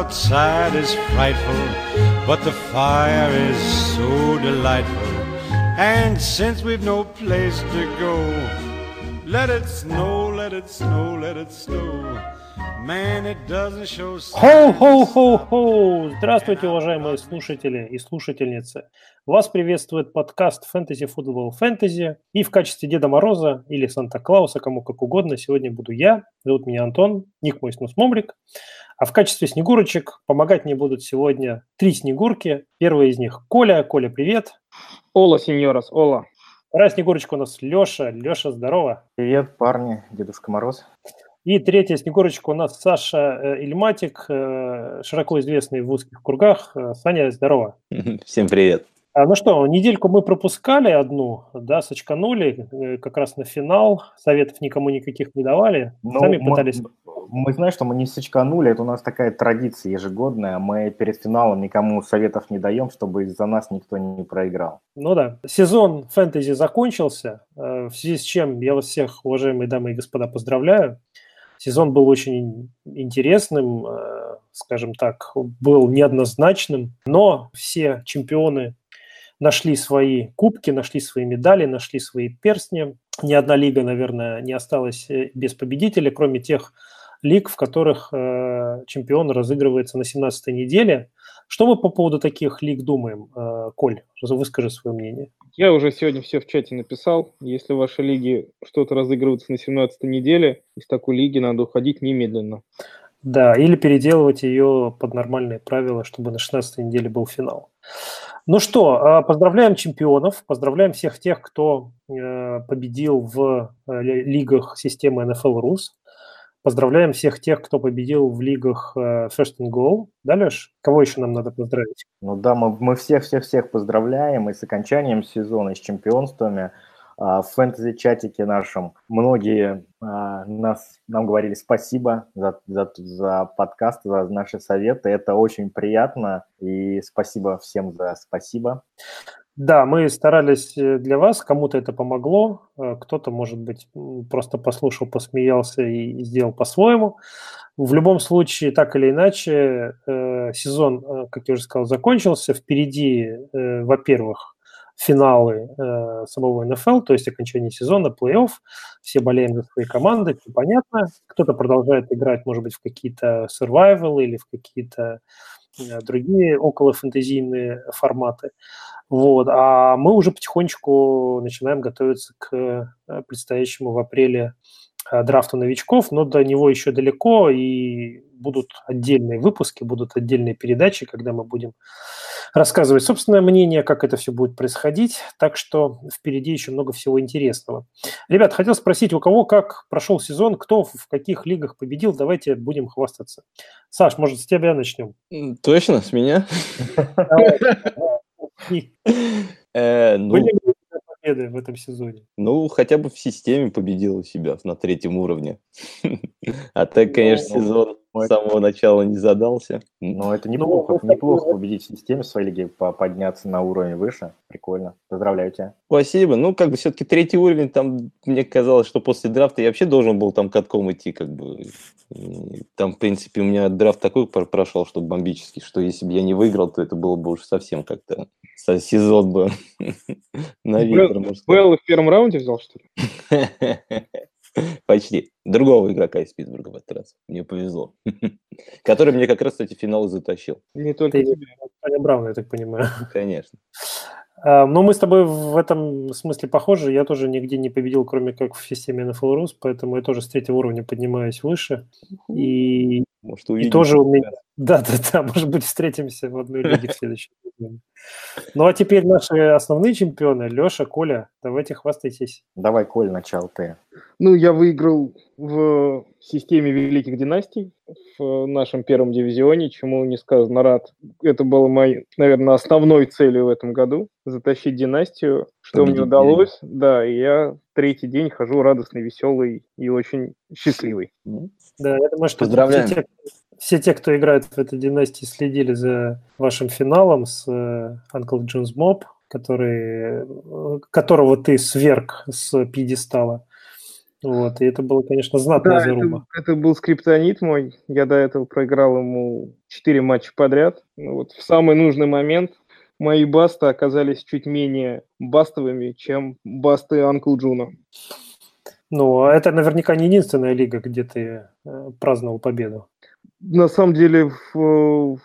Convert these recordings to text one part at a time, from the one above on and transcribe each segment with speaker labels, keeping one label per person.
Speaker 1: outside is frightful, but the fire is so delightful. And since we've no place to go, let it snow, let it snow, let it snow. Man, it doesn't show
Speaker 2: Хоу-хоу-хоу-хоу! Здравствуйте, уважаемые слушатели и слушательницы. Вас приветствует подкаст Fantasy Football Fantasy. И в качестве Деда Мороза или Санта-Клауса, кому как угодно, сегодня буду я. Зовут меня Антон, ник мой Снусмумрик. А в качестве снегурочек помогать мне будут сегодня три снегурки. Первая из них Коля. Коля, привет.
Speaker 3: Ола, сеньорас, Ола.
Speaker 2: Вторая снегурочка у нас Леша. Леша, здорово.
Speaker 4: Привет, парни, Дедушка Мороз.
Speaker 2: И третья снегурочка у нас Саша э, Ильматик, э, широко известный в узких кругах. Э, Саня, здорово.
Speaker 5: Всем привет.
Speaker 2: А, ну что, недельку мы пропускали одну, да, сочканули как раз на финал, советов никому никаких не давали,
Speaker 4: ну,
Speaker 2: сами пытались...
Speaker 4: Мы знаем, что мы не сочканули, это у нас такая традиция ежегодная, мы перед финалом никому советов не даем, чтобы из-за нас никто не проиграл.
Speaker 2: Ну да, сезон фэнтези закончился, в связи с чем я вас всех, уважаемые дамы и господа, поздравляю. Сезон был очень интересным, э, скажем так, был неоднозначным, но все чемпионы нашли свои кубки, нашли свои медали, нашли свои перстни. Ни одна лига, наверное, не осталась э, без победителя, кроме тех лиг, в которых э, чемпион разыгрывается на 17-й неделе. Что мы по поводу таких лиг думаем? Э, Коль, выскажи свое мнение.
Speaker 3: Я уже сегодня все в чате написал. Если в вашей лиге что-то разыгрывается на 17 неделе, из такой лиги надо уходить немедленно.
Speaker 2: Да, или переделывать ее под нормальные правила, чтобы на 16 неделе был финал. Ну что, а, поздравляем чемпионов, поздравляем всех тех, кто э, победил в э, лигах системы NFL Rus. Поздравляем всех тех, кто победил в лигах э, First and Goal. Да, Леш? Кого еще нам надо поздравить?
Speaker 4: Ну да, мы, всех-всех-всех поздравляем и с окончанием сезона, и с чемпионствами. А, в фэнтези-чатике нашем многие а, нас, нам говорили спасибо за, за, за подкаст, за наши советы. Это очень приятно, и спасибо всем за спасибо.
Speaker 2: Да, мы старались э, для вас, кому-то это помогло, э, кто-то, может быть, просто послушал, посмеялся и сделал по-своему. В любом случае, так или иначе, э, сезон, как я уже сказал, закончился. Впереди, во-первых, финалы самого НФЛ, то есть окончание сезона, плей-офф. Все болеем за свои команды, это понятно. Кто-то продолжает играть, может быть, в какие-то survival или в какие-то другие около фэнтезийные форматы. Вот. А мы уже потихонечку начинаем готовиться к э, предстоящему в апреле э, драфту новичков, но до него еще далеко, и будут отдельные выпуски, будут отдельные передачи, когда мы будем рассказывать собственное мнение, как это все будет происходить. Так что впереди еще много всего интересного. Ребят, хотел спросить, у кого как прошел сезон, кто в каких лигах победил, давайте будем хвастаться. Саш, может, с тебя начнем?
Speaker 5: Точно, с меня?
Speaker 2: Э, ну, Были ли победы в этом сезоне?
Speaker 5: Ну, хотя бы в системе победил себя на третьем уровне. А так, конечно, ну, сезон с самого начала не задался.
Speaker 4: Но это неплохо, ну, неплохо победить в системе своей лиги, подняться на уровень выше. Прикольно. Поздравляю тебя.
Speaker 5: Спасибо. Ну, как бы все-таки третий уровень, там мне казалось, что после драфта я вообще должен был там катком идти, как бы. Там, в принципе, у меня драфт такой прошел, что бомбический, что если бы я не выиграл, то это было бы уже совсем как-то сезон бы
Speaker 3: на ветер, Белл в первом раунде взял, что ли?
Speaker 5: Почти. Другого игрока из Питтсбурга в этот раз. Мне повезло. Который мне как раз эти финалы затащил.
Speaker 2: Не только тебе. Аня Браун, я так понимаю.
Speaker 5: Конечно.
Speaker 2: А, но мы с тобой в этом смысле похожи. Я тоже нигде не победил, кроме как в системе NFL Rus, поэтому я тоже с третьего уровня поднимаюсь выше. И, Может, и тоже у меня... Да, да, да, может быть, встретимся в одной лиге в следующем сезоне. Ну, а теперь наши основные чемпионы. Леша, Коля, давайте хвастайтесь.
Speaker 4: Давай, Коль, начал ты.
Speaker 3: Ну, я выиграл в системе Великих Династий в нашем первом дивизионе, чему несказанно рад. Это было моей, наверное, основной целью в этом году – затащить династию, что Победить мне удалось. День. Да, и я третий день хожу радостный, веселый и очень счастливый.
Speaker 2: Да, я думаю, что Поздравляем. Те, все те, кто играет в этой династии, следили за вашим финалом с э, Uncle Mob, который, э, которого ты сверг с пьедестала. Вот, и это было, конечно, знатная да, заруба.
Speaker 3: Это, это был скриптонит мой. Я до этого проиграл ему 4 матча подряд. Ну, вот в самый нужный момент мои басты оказались чуть менее бастовыми, чем басты Анкл Джуна.
Speaker 2: Ну, а это наверняка не единственная лига, где ты э, праздновал победу.
Speaker 3: На самом деле в,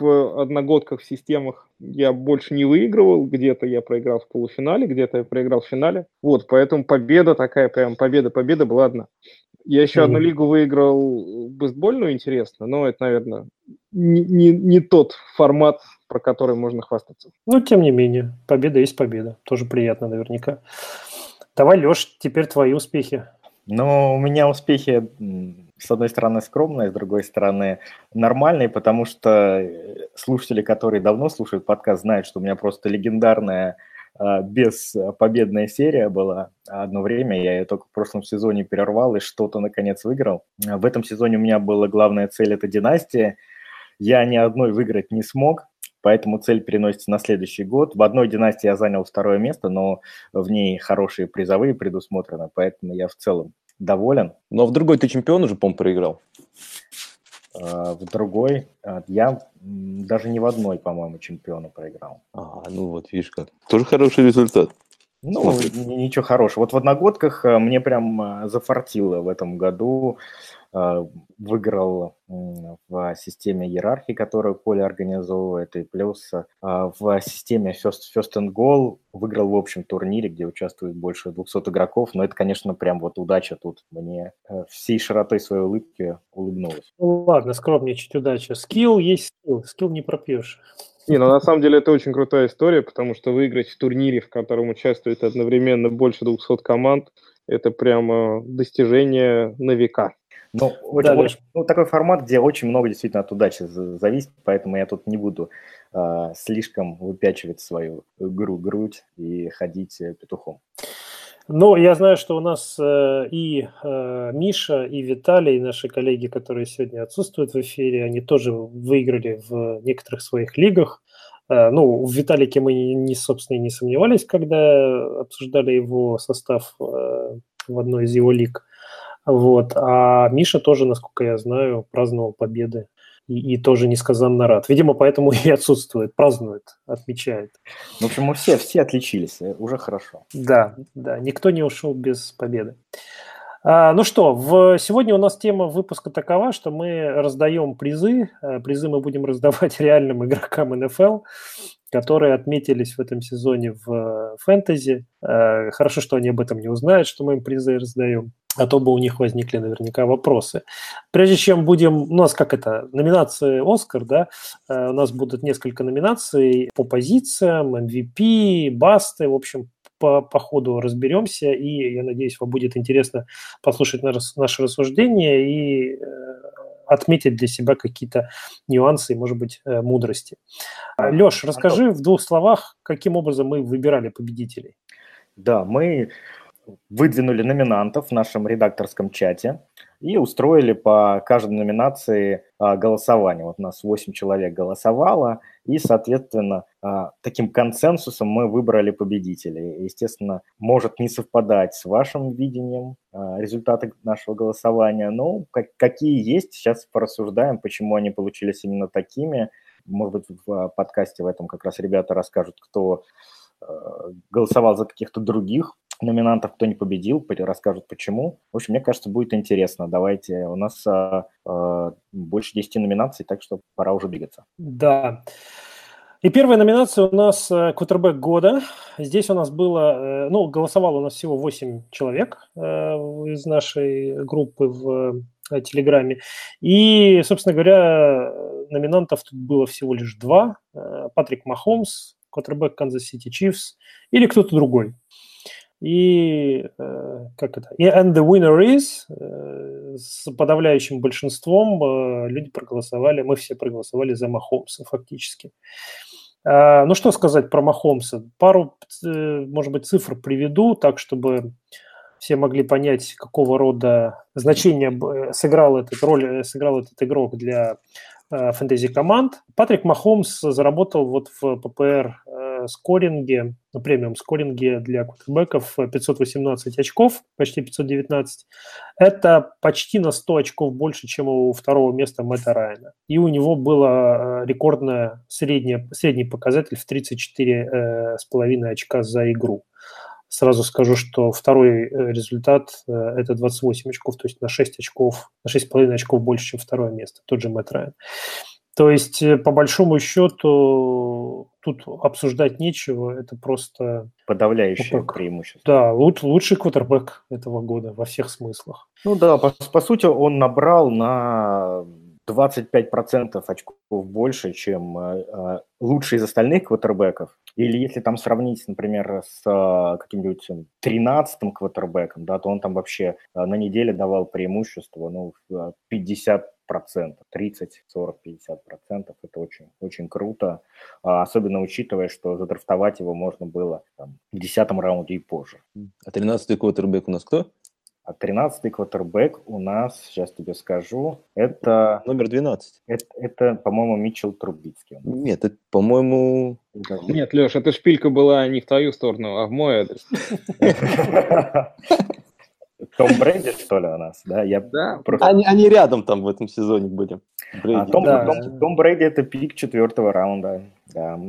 Speaker 3: в одногодках, в системах я больше не выигрывал. Где-то я проиграл в полуфинале, где-то я проиграл в финале. Вот, поэтому победа такая, прям победа-победа была одна. Я еще mm. одну лигу выиграл бейсбольную, интересно, но это, наверное, не, не, не тот формат, про который можно хвастаться.
Speaker 2: Ну, тем не менее, победа есть победа. Тоже приятно наверняка. Давай, Леш, теперь твои успехи.
Speaker 4: Ну, у меня успехи, с одной стороны, скромные, с другой стороны, нормальные, потому что э, слушатели, которые давно слушают подкаст, знают, что у меня просто легендарная а, беспобедная серия была. Одно время я ее только в прошлом сезоне перервал и что-то, наконец, выиграл. В этом сезоне у меня была главная цель – это династия. Я ни одной выиграть не смог, поэтому цель переносится на следующий год. В одной династии я занял второе место, но в ней хорошие призовые предусмотрены, поэтому я в целом доволен.
Speaker 5: Но в другой ты чемпион уже, по-моему, проиграл.
Speaker 4: А, в другой. А, я даже не в одной, по-моему, чемпиона проиграл.
Speaker 5: А, ну вот, видишь как. Тоже хороший результат.
Speaker 4: Ну, Смотрит. ничего хорошего. Вот в одногодках э, мне прям зафартило в этом году. Э, выиграл в системе иерархии, которую Коля организовывает, и плюс э, в системе First, First and Goal выиграл в общем турнире, где участвует больше 200 игроков, но это, конечно, прям вот удача тут мне э, всей широтой своей улыбки улыбнулась.
Speaker 2: Ну ладно, скромничать удача. Скилл есть скилл, скилл не пропьешь.
Speaker 3: Не, ну на самом деле это очень крутая история, потому что выиграть в турнире, в котором участвует одновременно больше 200 команд, это прямо достижение на века.
Speaker 4: Ну, очень, да, очень, ну, такой формат, где очень много действительно от удачи зависит, поэтому я тут не буду э, слишком выпячивать свою гру грудь и ходить э, петухом.
Speaker 2: Ну, я знаю, что у нас э, и э, Миша, и Виталий, наши коллеги, которые сегодня отсутствуют в эфире, они тоже выиграли в некоторых своих лигах. Э, ну, в Виталике мы, не, собственно, не сомневались, когда обсуждали его состав э, в одной из его лиг. Вот. А Миша тоже, насколько я знаю, праздновал победы. И, и тоже несказанно рад. Видимо, поэтому и отсутствует, празднует, отмечает.
Speaker 4: В общем, мы все, все отличились, э, уже хорошо.
Speaker 2: Да, да, никто не ушел без победы. А, ну что, в, сегодня у нас тема выпуска такова, что мы раздаем призы. Э, призы мы будем раздавать реальным игрокам НФЛ, которые отметились в этом сезоне в э, фэнтези. Хорошо, что они об этом не узнают, что мы им призы раздаем а то бы у них возникли наверняка вопросы. Прежде чем будем, у нас как это, номинации «Оскар», да, э, у нас будут несколько номинаций по позициям, MVP, басты, в общем, по, по ходу разберемся, и я надеюсь, вам будет интересно послушать наше рассуждение и э, отметить для себя какие-то нюансы и, может быть, э, мудрости. Леш, расскажи в двух словах, каким образом мы выбирали победителей.
Speaker 4: Да, мы выдвинули номинантов в нашем редакторском чате и устроили по каждой номинации а, голосование. Вот у нас 8 человек голосовало, и, соответственно, а, таким консенсусом мы выбрали победителей. Естественно, может не совпадать с вашим видением а, результаты нашего голосования, но какие есть, сейчас порассуждаем, почему они получились именно такими. Может быть, в подкасте в этом как раз ребята расскажут, кто голосовал за каких-то других номинантов, кто не победил, расскажут почему. В общем, мне кажется, будет интересно. Давайте, у нас э, э, больше 10 номинаций, так что пора уже двигаться.
Speaker 2: Да. И первая номинация у нас кутербэк года. Здесь у нас было, э, ну, голосовало у нас всего 8 человек э, из нашей группы в э, Телеграме. И, собственно говоря, номинантов тут было всего лишь два. Патрик Махомс, кутербэк Канзас Сити Чифс или кто-то другой. И э, как это? И and the winner is э, с подавляющим большинством э, люди проголосовали, мы все проголосовали за Махомса фактически. А, ну что сказать про Махомса? Пару, может быть, цифр приведу, так чтобы все могли понять, какого рода значение сыграл этот роль, сыграл этот игрок для фэнтези команд. Патрик Махомс заработал вот в ППР скоринге, на премиум скоринге для квотербеков 518 очков, почти 519. Это почти на 100 очков больше, чем у второго места Мэтта Райана. И у него было рекордное среднее, средний показатель в 34,5 очка за игру. Сразу скажу, что второй результат – это 28 очков, то есть на 6 очков, на 6,5 очков больше, чем второе место, тот же Мэтт Райан. То есть, э, по большому счету, тут обсуждать нечего, это просто...
Speaker 4: Подавляющее как, преимущество.
Speaker 2: Да, луч, лучший квотербек этого года во всех смыслах.
Speaker 4: Ну да, по, по сути, он набрал на 25% очков больше, чем э, э, лучший из остальных квотербеков. Или если там сравнить, например, с э, каким-нибудь 13-м квотербеком, да, то он там вообще э, на неделе давал преимущество ну, 50 процентов, 30, 40, 50 процентов. Это очень, очень круто, а, особенно учитывая, что задрафтовать его можно было там, в 10 раунде и позже.
Speaker 5: А 13-й квотербек у нас кто?
Speaker 4: А 13-й квотербек у нас, сейчас тебе скажу, это...
Speaker 5: Номер 12.
Speaker 4: Это, это по-моему, Митчелл Трубицкий.
Speaker 5: Нет, это, по-моему...
Speaker 3: Нет, Леш, эта шпилька была не в твою сторону, а в мой адрес.
Speaker 4: Том Брэди, что ли, у нас, да?
Speaker 5: Я да. Просто... Они, они рядом там в этом сезоне были.
Speaker 4: А, Том, да. Том, Том Брэди – это пик четвертого раунда, да.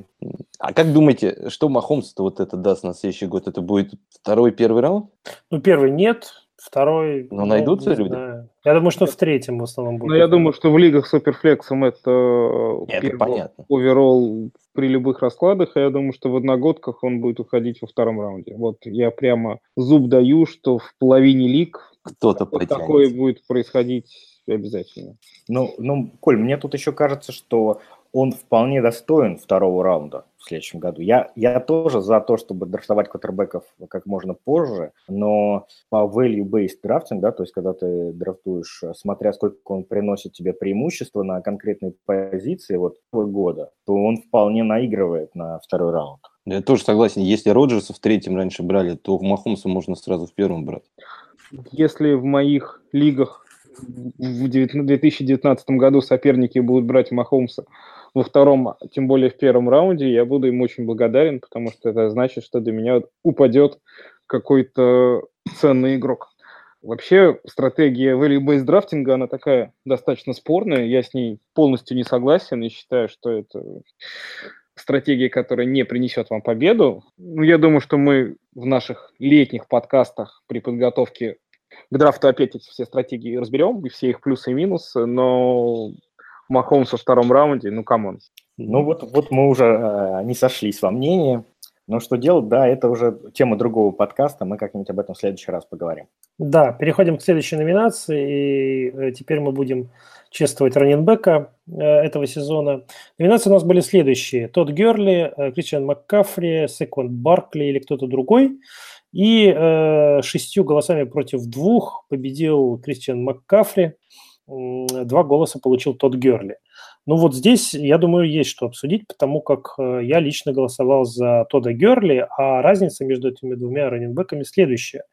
Speaker 5: А как думаете, что Махомс-то вот это даст на следующий год? Это будет второй, первый раунд?
Speaker 2: Ну, первый нет, второй...
Speaker 5: Но ну, найдутся люди? Знаю.
Speaker 2: Я думаю, что в третьем в основном будет.
Speaker 3: Ну, я думаю, что в лигах суперфлексом это,
Speaker 5: Нет, это понятно.
Speaker 3: оверолл при любых раскладах, а я думаю, что в одногодках он будет уходить во втором раунде. Вот я прямо зуб даю, что в половине лиг
Speaker 5: кто-то
Speaker 3: вот такое будет происходить обязательно.
Speaker 4: Ну, ну, Коль, мне тут еще кажется, что он вполне достоин второго раунда в следующем году. Я, я тоже за то, чтобы драфтовать квотербеков как можно позже, но по value-based драфтинг, да, то есть когда ты драфтуешь, смотря сколько он приносит тебе преимущества на конкретной позиции вот года, то он вполне наигрывает на второй раунд.
Speaker 5: Я тоже согласен. Если Роджерса в третьем раньше брали, то в Махомса можно сразу в первом брать.
Speaker 3: Если в моих лигах в 2019 году соперники будут брать Махомса во втором, тем более в первом раунде, я буду им очень благодарен, потому что это значит, что до меня упадет какой-то ценный игрок. Вообще, стратегия value-based драфтинга, она такая достаточно спорная, я с ней полностью не согласен и считаю, что это стратегия, которая не принесет вам победу. Ну, я думаю, что мы в наших летних подкастах при подготовке к драфту опять эти все стратегии разберем, и все их плюсы и минусы, но Махомс во втором раунде, ну, come on.
Speaker 4: Ну, вот, вот мы уже э, не сошлись во мнении. Но что делать, да, это уже тема другого подкаста, мы как-нибудь об этом в следующий раз поговорим.
Speaker 2: Да, переходим к следующей номинации, и э, теперь мы будем чествовать running back а э, этого сезона. Номинации у нас были следующие. Тодд Герли, э, Кристиан Маккафри, Секван Баркли или кто-то другой. И э, шестью голосами против двух победил Кристиан Маккафри два голоса получил тот Герли. Ну вот здесь, я думаю, есть что обсудить, потому как э, я лично голосовал за Тода Герли, а разница между этими двумя раненбеками следующая.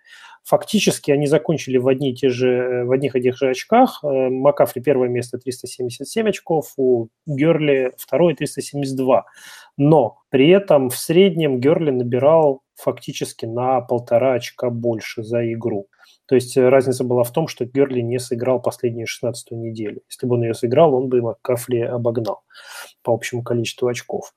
Speaker 2: Фактически они закончили в, одни и те же, э, в одних и тех же очках. Э, Макафри первое место 377 очков, у Герли второе 372. Но при этом в среднем Герли набирал фактически на полтора очка больше за игру. То есть э, разница была в том, что Герли не сыграл последнюю 16 неделю. Если бы он ее сыграл, он бы Маккафли обогнал по общему количеству очков.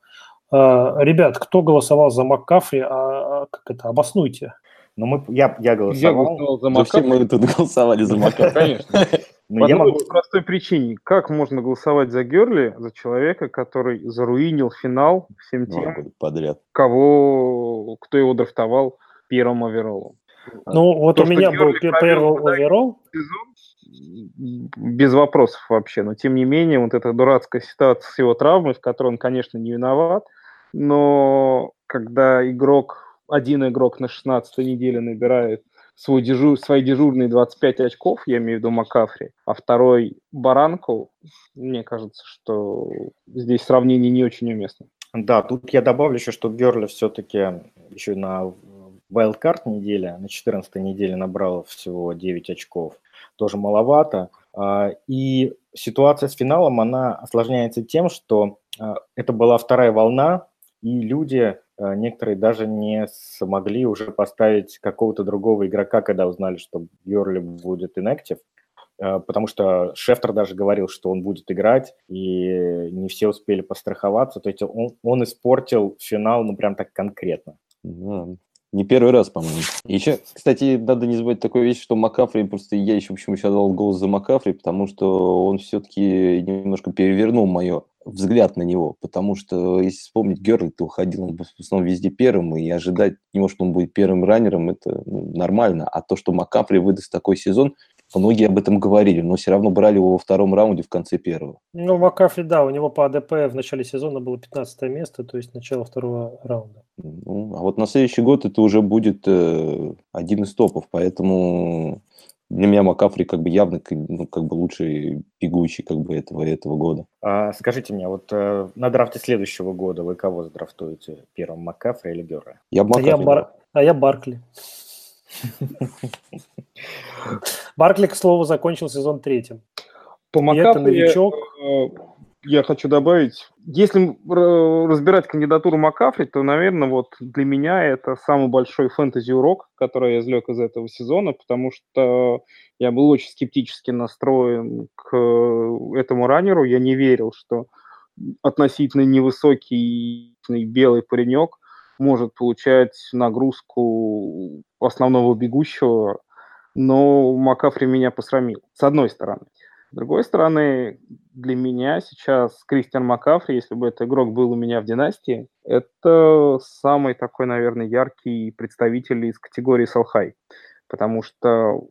Speaker 2: Ребят, кто голосовал за Маккафли, а, а как это, обоснуйте.
Speaker 4: Ну, мы, я, я голосовал. Я голосовал
Speaker 5: за все мы тут голосовали за Маккафри.
Speaker 3: Конечно. Но По я могу... простой причине. Как можно голосовать за Герли, за человека, который заруинил финал всем тем,
Speaker 5: подряд.
Speaker 3: кого, кто его драфтовал первым оверолом?
Speaker 2: Ну, вот То, у меня был первый оверолл.
Speaker 3: Без вопросов вообще. Но, тем не менее, вот эта дурацкая ситуация с его травмой, в которой он, конечно, не виноват, но когда игрок, один игрок на 16 неделе набирает свой дежур, свои дежурные 25 очков, я имею в виду Макафри, а второй Баранку, мне кажется, что здесь сравнение не очень уместно.
Speaker 4: Да, тут я добавлю еще, что Герли все-таки еще на Wildcard неделя, на 14 неделе набрал всего 9 очков, тоже маловато. А, и ситуация с финалом, она осложняется тем, что а, это была вторая волна, и люди некоторые даже не смогли уже поставить какого-то другого игрока, когда узнали, что Герли будет inactive. Э, потому что Шефтер даже говорил, что он будет играть, и не все успели постраховаться. То есть он, он испортил финал, ну, прям так конкретно.
Speaker 5: Да. Не первый раз, по-моему. Еще, кстати, надо не забывать такую вещь, что Макафри, просто я еще почему еще дал голос за Макафри, потому что он все-таки немножко перевернул мое взгляд на него, потому что, если вспомнить, Герли, то уходил он в основном везде первым, и ожидать него, что он будет первым раннером, это ну, нормально. А то, что Макафри выдаст такой сезон, Многие об этом говорили, но все равно брали его во втором раунде в конце первого.
Speaker 2: Ну, Макафри, да, у него по АДП в начале сезона было 15 место, то есть начало второго раунда.
Speaker 5: Ну, а вот на следующий год это уже будет э, один из топов, поэтому для меня Макафри как бы явно ну, как бы лучший бегущий как бы этого, этого года.
Speaker 4: А, скажите мне, вот э, на драфте следующего года вы кого задрафтуете? Первым Макафри или Герра?
Speaker 2: Я Макафри. А я, Бар... а я Баркли. Баркли, к слову, закончил сезон третьим.
Speaker 3: По Макафу новичок. Я, э, хочу добавить, если разбирать кандидатуру Макафри, то, наверное, вот для меня это самый большой фэнтези-урок, который я извлек из этого сезона, потому что я был очень скептически настроен к этому раннеру. Я не верил, что относительно невысокий белый паренек может получать нагрузку основного бегущего, но Макафри меня посрамил, с одной стороны. С другой стороны, для меня сейчас Кристиан Макафри, если бы этот игрок был у меня в династии, это самый такой, наверное, яркий представитель из категории Салхай потому что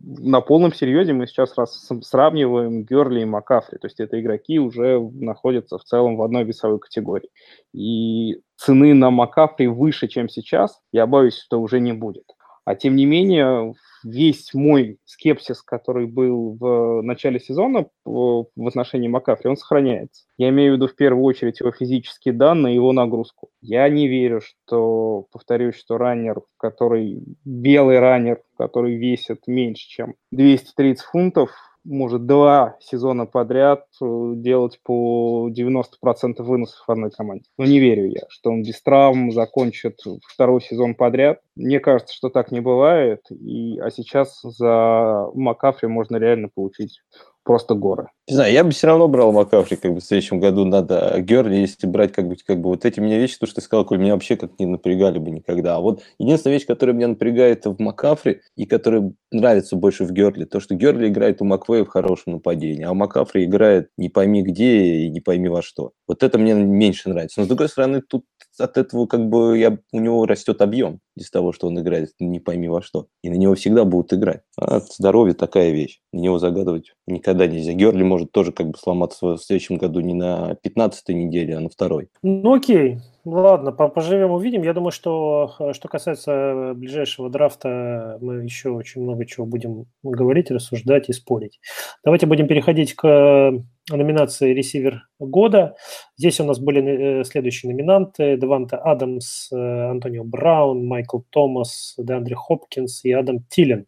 Speaker 3: на полном серьезе мы сейчас раз сравниваем Герли и Макафри, то есть это игроки уже находятся в целом в одной весовой категории. И цены на Макафри выше, чем сейчас, я боюсь, что уже не будет. А тем не менее, весь мой скепсис, который был в начале сезона в отношении Макафри, он сохраняется. Я имею в виду в первую очередь его физические данные, его нагрузку. Я не верю, что, повторюсь, что раннер, который, белый раннер, который весит меньше, чем 230 фунтов, может два сезона подряд э, делать по 90% выносов одной команде. Но не верю я, что он без травм закончит второй сезон подряд. Мне кажется, что так не бывает. И, а сейчас за Макафри можно реально получить просто горы.
Speaker 5: Не знаю, я бы все равно брал Макафри, как бы в следующем году надо Герли, если брать как бы, как бы вот эти меня вещи, то, что ты сказал, Коль, меня вообще как не напрягали бы никогда. А вот единственная вещь, которая меня напрягает в Макафри и которая нравится больше в Герли, то, что Герли играет у Маквея в хорошем нападении, а Макафри играет не пойми где и не пойми во что. Вот это мне меньше нравится. Но, с другой стороны, тут от этого как бы я, у него растет объем из того, что он играет не пойми во что. И на него всегда будут играть. А здоровье такая вещь. На него загадывать никогда нельзя. Герли может тоже как бы сломаться в следующем году не на 15-й неделе, а на второй.
Speaker 2: Ну окей, ладно, поживем, увидим. Я думаю, что э, что касается ближайшего драфта, мы еще очень много чего будем говорить, рассуждать и спорить. Давайте будем переходить к номинации «Ресивер года». Здесь у нас были э, следующие номинанты. Деванте Адамс, э, Антонио Браун, Майкл Томас, Деандре Хопкинс и Адам Тилен.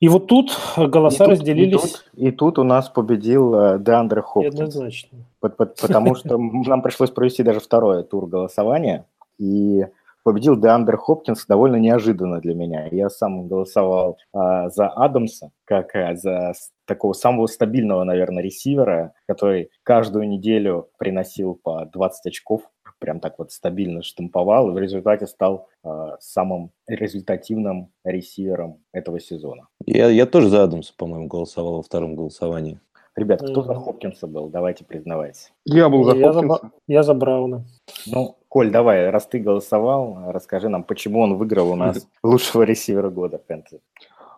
Speaker 2: И вот тут голоса и тут, разделились.
Speaker 4: И тут, и тут у нас победил э, Деандре Хопкинс.
Speaker 2: Однозначно.
Speaker 4: Потому что нам пришлось провести даже второй тур голосования. И победил Деандер Хопкинс довольно неожиданно для меня. Я сам голосовал а, за Адамса, как а, за такого самого стабильного, наверное, ресивера, который каждую неделю приносил по 20 очков, прям так вот стабильно штамповал, и в результате стал а, самым результативным ресивером этого сезона.
Speaker 5: Я, я тоже за Адамса, по-моему, голосовал во втором голосовании.
Speaker 4: Ребят, кто за Хопкинса был? Давайте признавайтесь.
Speaker 3: Я был за
Speaker 2: я Хопкинса. За, я за Брауна.
Speaker 4: Ну, Коль, давай, раз ты голосовал, расскажи нам, почему он выиграл у нас лучшего ресивера года фэнтези.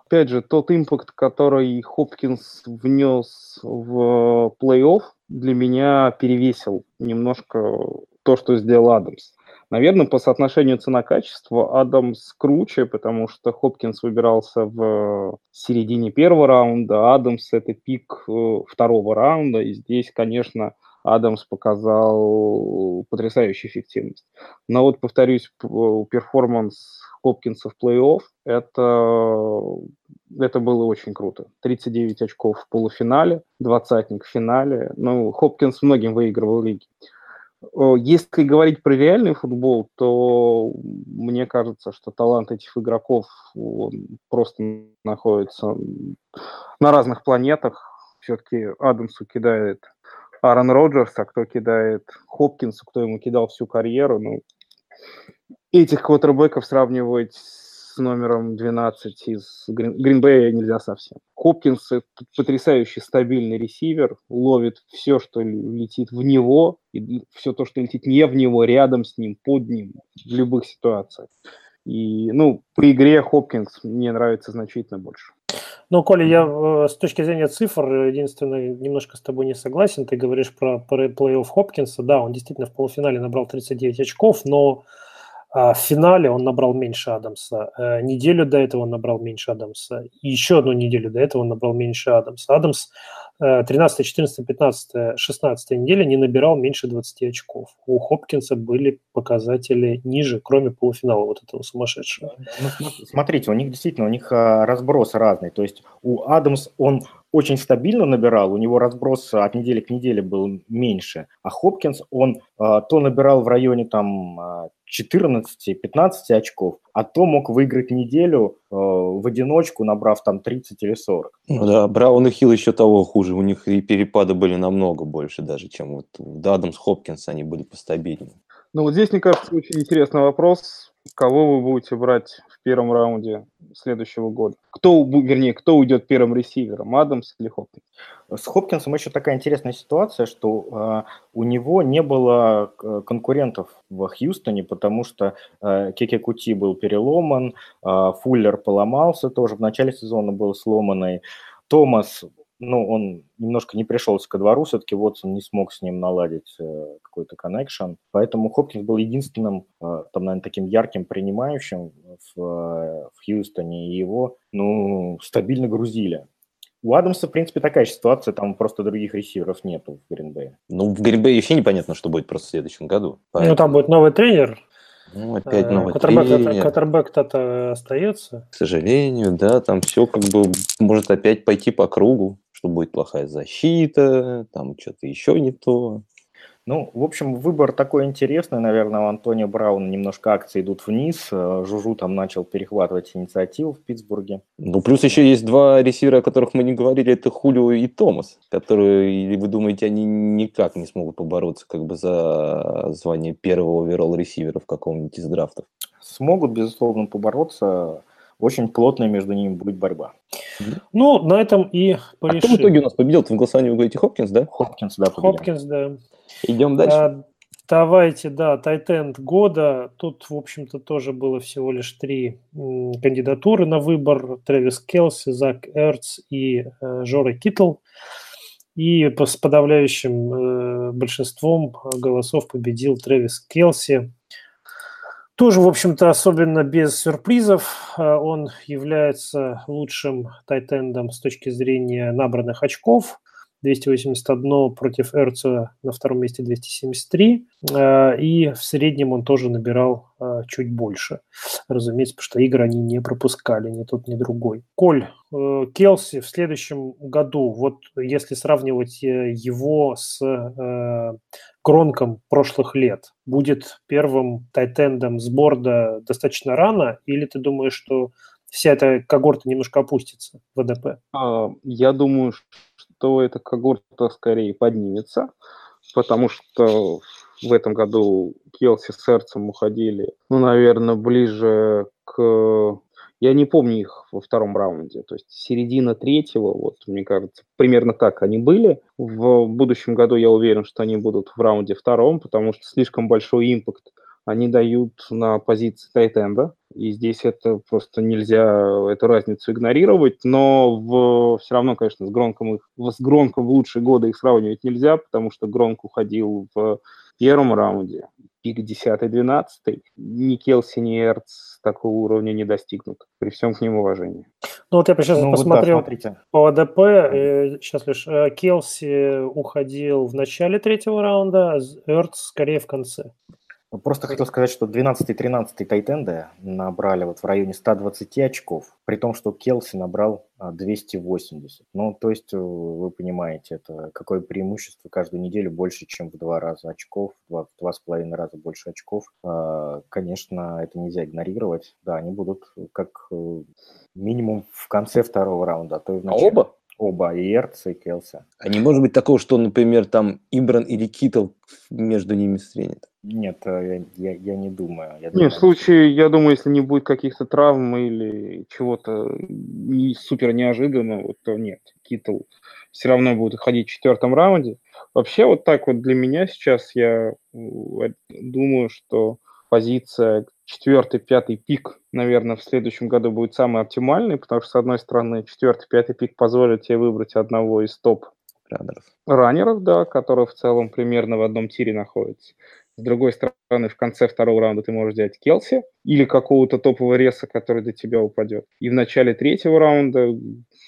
Speaker 3: Опять же, тот impact, который Хопкинс внес в плей-офф, для меня перевесил немножко то, что сделал Адамс. Наверное, по соотношению цена-качество Адамс круче, потому что Хопкинс выбирался в середине первого раунда, Адамс это pick э, второго раунда, и здесь, конечно, Адамс показал потрясающую эффективность. Но вот, повторюсь, performance Хопкинса в плей-офф, это, это было очень круто. 39 очков в полуфинале, двадцатник в финале. Ну, Хопкинс многим выигрывал лиги. Если говорить про реальный футбол, то мне кажется, что талант этих игроков просто находится на разных планетах. Все-таки Адамсу кидает Аарон Роджерс, а кто кидает Хопкинсу, кто ему кидал всю карьеру. Ну, этих квотербеков сравнивать номером 12 из Гринбея нельзя совсем. Хопкинс – потрясающий стабильный ресивер, ловит все, что летит в него, и все то, что летит не в него, рядом с ним, под ним, в любых ситуациях. И, ну, по игре Хопкинс мне нравится значительно больше.
Speaker 2: Ну, Коля, я э, с точки зрения цифр, единственное, немножко с тобой не согласен. Ты говоришь про плей-офф Хопкинса. Да, он действительно в полуфинале набрал 39 очков, но а в финале он набрал меньше Адамса. Э, неделю до этого он набрал меньше Адамса. Еще одну неделю до этого он набрал меньше Адамса. Адамс 13, 14, 15, 16 неделя не набирал меньше 20 очков. У Хопкинса были показатели ниже, кроме полуфинала вот этого сумасшедшего.
Speaker 4: Ну, смотрите, у них действительно, у них а, разброс разный. То есть у Адамс он очень стабильно набирал, у него разброс от недели к неделе был меньше, а Хопкинс, он э, то набирал в районе там 14-15 очков, а то мог выиграть неделю э, в одиночку, набрав там 30 или 40.
Speaker 5: Ну да, Браун и Хилл еще того хуже, у них и перепады были намного больше даже, чем вот у Адамс Хопкинс, они были постабильнее.
Speaker 3: Ну вот здесь, мне кажется, очень интересный вопрос, кого вы будете брать в первом раунде следующего года? Кто, вернее, кто уйдет первым ресивером, Адамс или Хопкинс?
Speaker 4: С Хопкинсом еще такая интересная ситуация, что э, у него не было конкурентов в Хьюстоне, потому что э, Кеке Кути был переломан, э, Фуллер поломался тоже, в начале сезона был сломанный, Томас ну, он немножко не пришелся ко двору, все-таки Вотсон не смог с ним наладить э, какой-то коннекшн, поэтому Хопкинс был единственным, э, там, наверное, таким ярким принимающим в, э, в Хьюстоне, и его, ну, стабильно грузили. У Адамса, в принципе, такая же ситуация, там просто других ресиверов нету в Гринбее.
Speaker 5: Ну, в Гринбее вообще непонятно, что будет просто в следующем году.
Speaker 2: Поэтому... Ну, там будет новый тренер,
Speaker 5: ну, опять э, новый тренер.
Speaker 2: Квотербек-то остается.
Speaker 5: К сожалению, да, там все как бы может опять пойти по кругу что будет плохая защита, там что-то еще не то.
Speaker 4: Ну, в общем, выбор такой интересный, наверное, у Антонио Брауна немножко акции идут вниз, э, Жужу там начал перехватывать инициативу в Питтсбурге.
Speaker 5: Ну, плюс еще есть два ресивера, о которых мы не говорили, это Хулио и Томас, которые, или вы думаете, они никак не смогут побороться как бы за звание первого overall ресивера в каком-нибудь из драфтов?
Speaker 4: Смогут, безусловно, побороться очень плотная между ними будет борьба.
Speaker 2: Ну, на этом и
Speaker 5: порешим. А кто в итоге у нас победил? В голосовании вы говорите Хопкинс, да?
Speaker 4: Хопкинс, да, победил.
Speaker 2: Хопкинс, да.
Speaker 5: Идем дальше. А,
Speaker 2: давайте, да, Tight end года. Тут, в общем-то, тоже было всего лишь три кандидатуры на выбор. Трэвис Келси, Зак Эрц и э, Жора Китл. И с подавляющим э, большинством голосов победил Трэвис Келси. Тоже, в общем-то, особенно без сюрпризов. Э, он является лучшим тайтендом с точки зрения набранных очков. 281 против Эрца на втором месте 273. Э, и в среднем он тоже набирал э, чуть больше. Разумеется, потому что игры они не пропускали, ни тот, ни другой. Коль, э, Келси в следующем году, вот если сравнивать его с Кронком прошлых лет, будет первым тайтендом с борда достаточно рано, или ты думаешь, что вся эта когорта немножко опустится в ВДП?
Speaker 3: А, я думаю, что эта когорта скорее поднимется, потому что в этом году Келси с сердцем уходили, ну, наверное, ближе к... Я не помню их во втором раунде, то есть середина третьего, вот, мне кажется, примерно так они были. В будущем году я уверен, что они будут в раунде втором, потому что слишком большой импакт они дают на позиции тайтенда, и здесь это просто нельзя эту разницу игнорировать, но в, все равно, конечно, с Гронком, их, с Гронком в лучшие годы их сравнивать нельзя, потому что Гронк уходил в первом раунде, пик 10-12, ни Келси, ни Эрц такого уровня не достигнут, при всем к ним уважении.
Speaker 2: Ну вот я сейчас ну, посмотрел вот да, по АДП, сейчас лишь э, Келси уходил в начале третьего раунда, а Эрц скорее в конце.
Speaker 4: Просто хотел сказать, что 12 и 13 тайтенды набрали вот в районе 120 очков, при том, что Келси набрал 280. А, ну, то есть, э, вы понимаете, это какое преимущество каждую неделю больше, чем в два раза очков, в два, с половиной раза больше очков. А, конечно, это нельзя игнорировать. Да, они будут как э, минимум в конце второго раунда, а то и в начале.
Speaker 5: А оба?
Speaker 4: Оба, и Эрц, и Келси.
Speaker 5: А не может быть такого, что, например, там Ибран или Китл между ними стренет?
Speaker 4: Нет, э, я, я, я не думаю. Я
Speaker 3: Нет,
Speaker 4: думаю,
Speaker 3: в случае, я думаю, если не будет каких-то травм или чего-то не супер неожиданного, то нет. Китл все равно будет ходить в четвертом раунде. Вообще, вот так вот для меня сейчас я думаю, что позиция четвертый, пятый пик, наверное, в следующем году будет самый оптимальный, потому что, с одной стороны, четвертый, пятый пик позволит тебе выбрать одного из топ раннеров. Да, которые в целом примерно в одном тире находятся. С другой стороны, в конце второго раунда ты можешь взять Келси или какого-то топового реса, который до тебя упадет. И в начале третьего раунда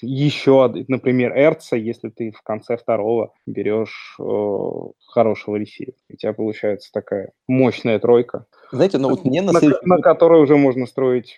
Speaker 3: еще, например, Эрца, если ты в конце второго берешь э, хорошего ресивера. У тебя получается такая мощная тройка.
Speaker 5: Знаете, ну вот мне
Speaker 3: на, на, на которой уже можно строить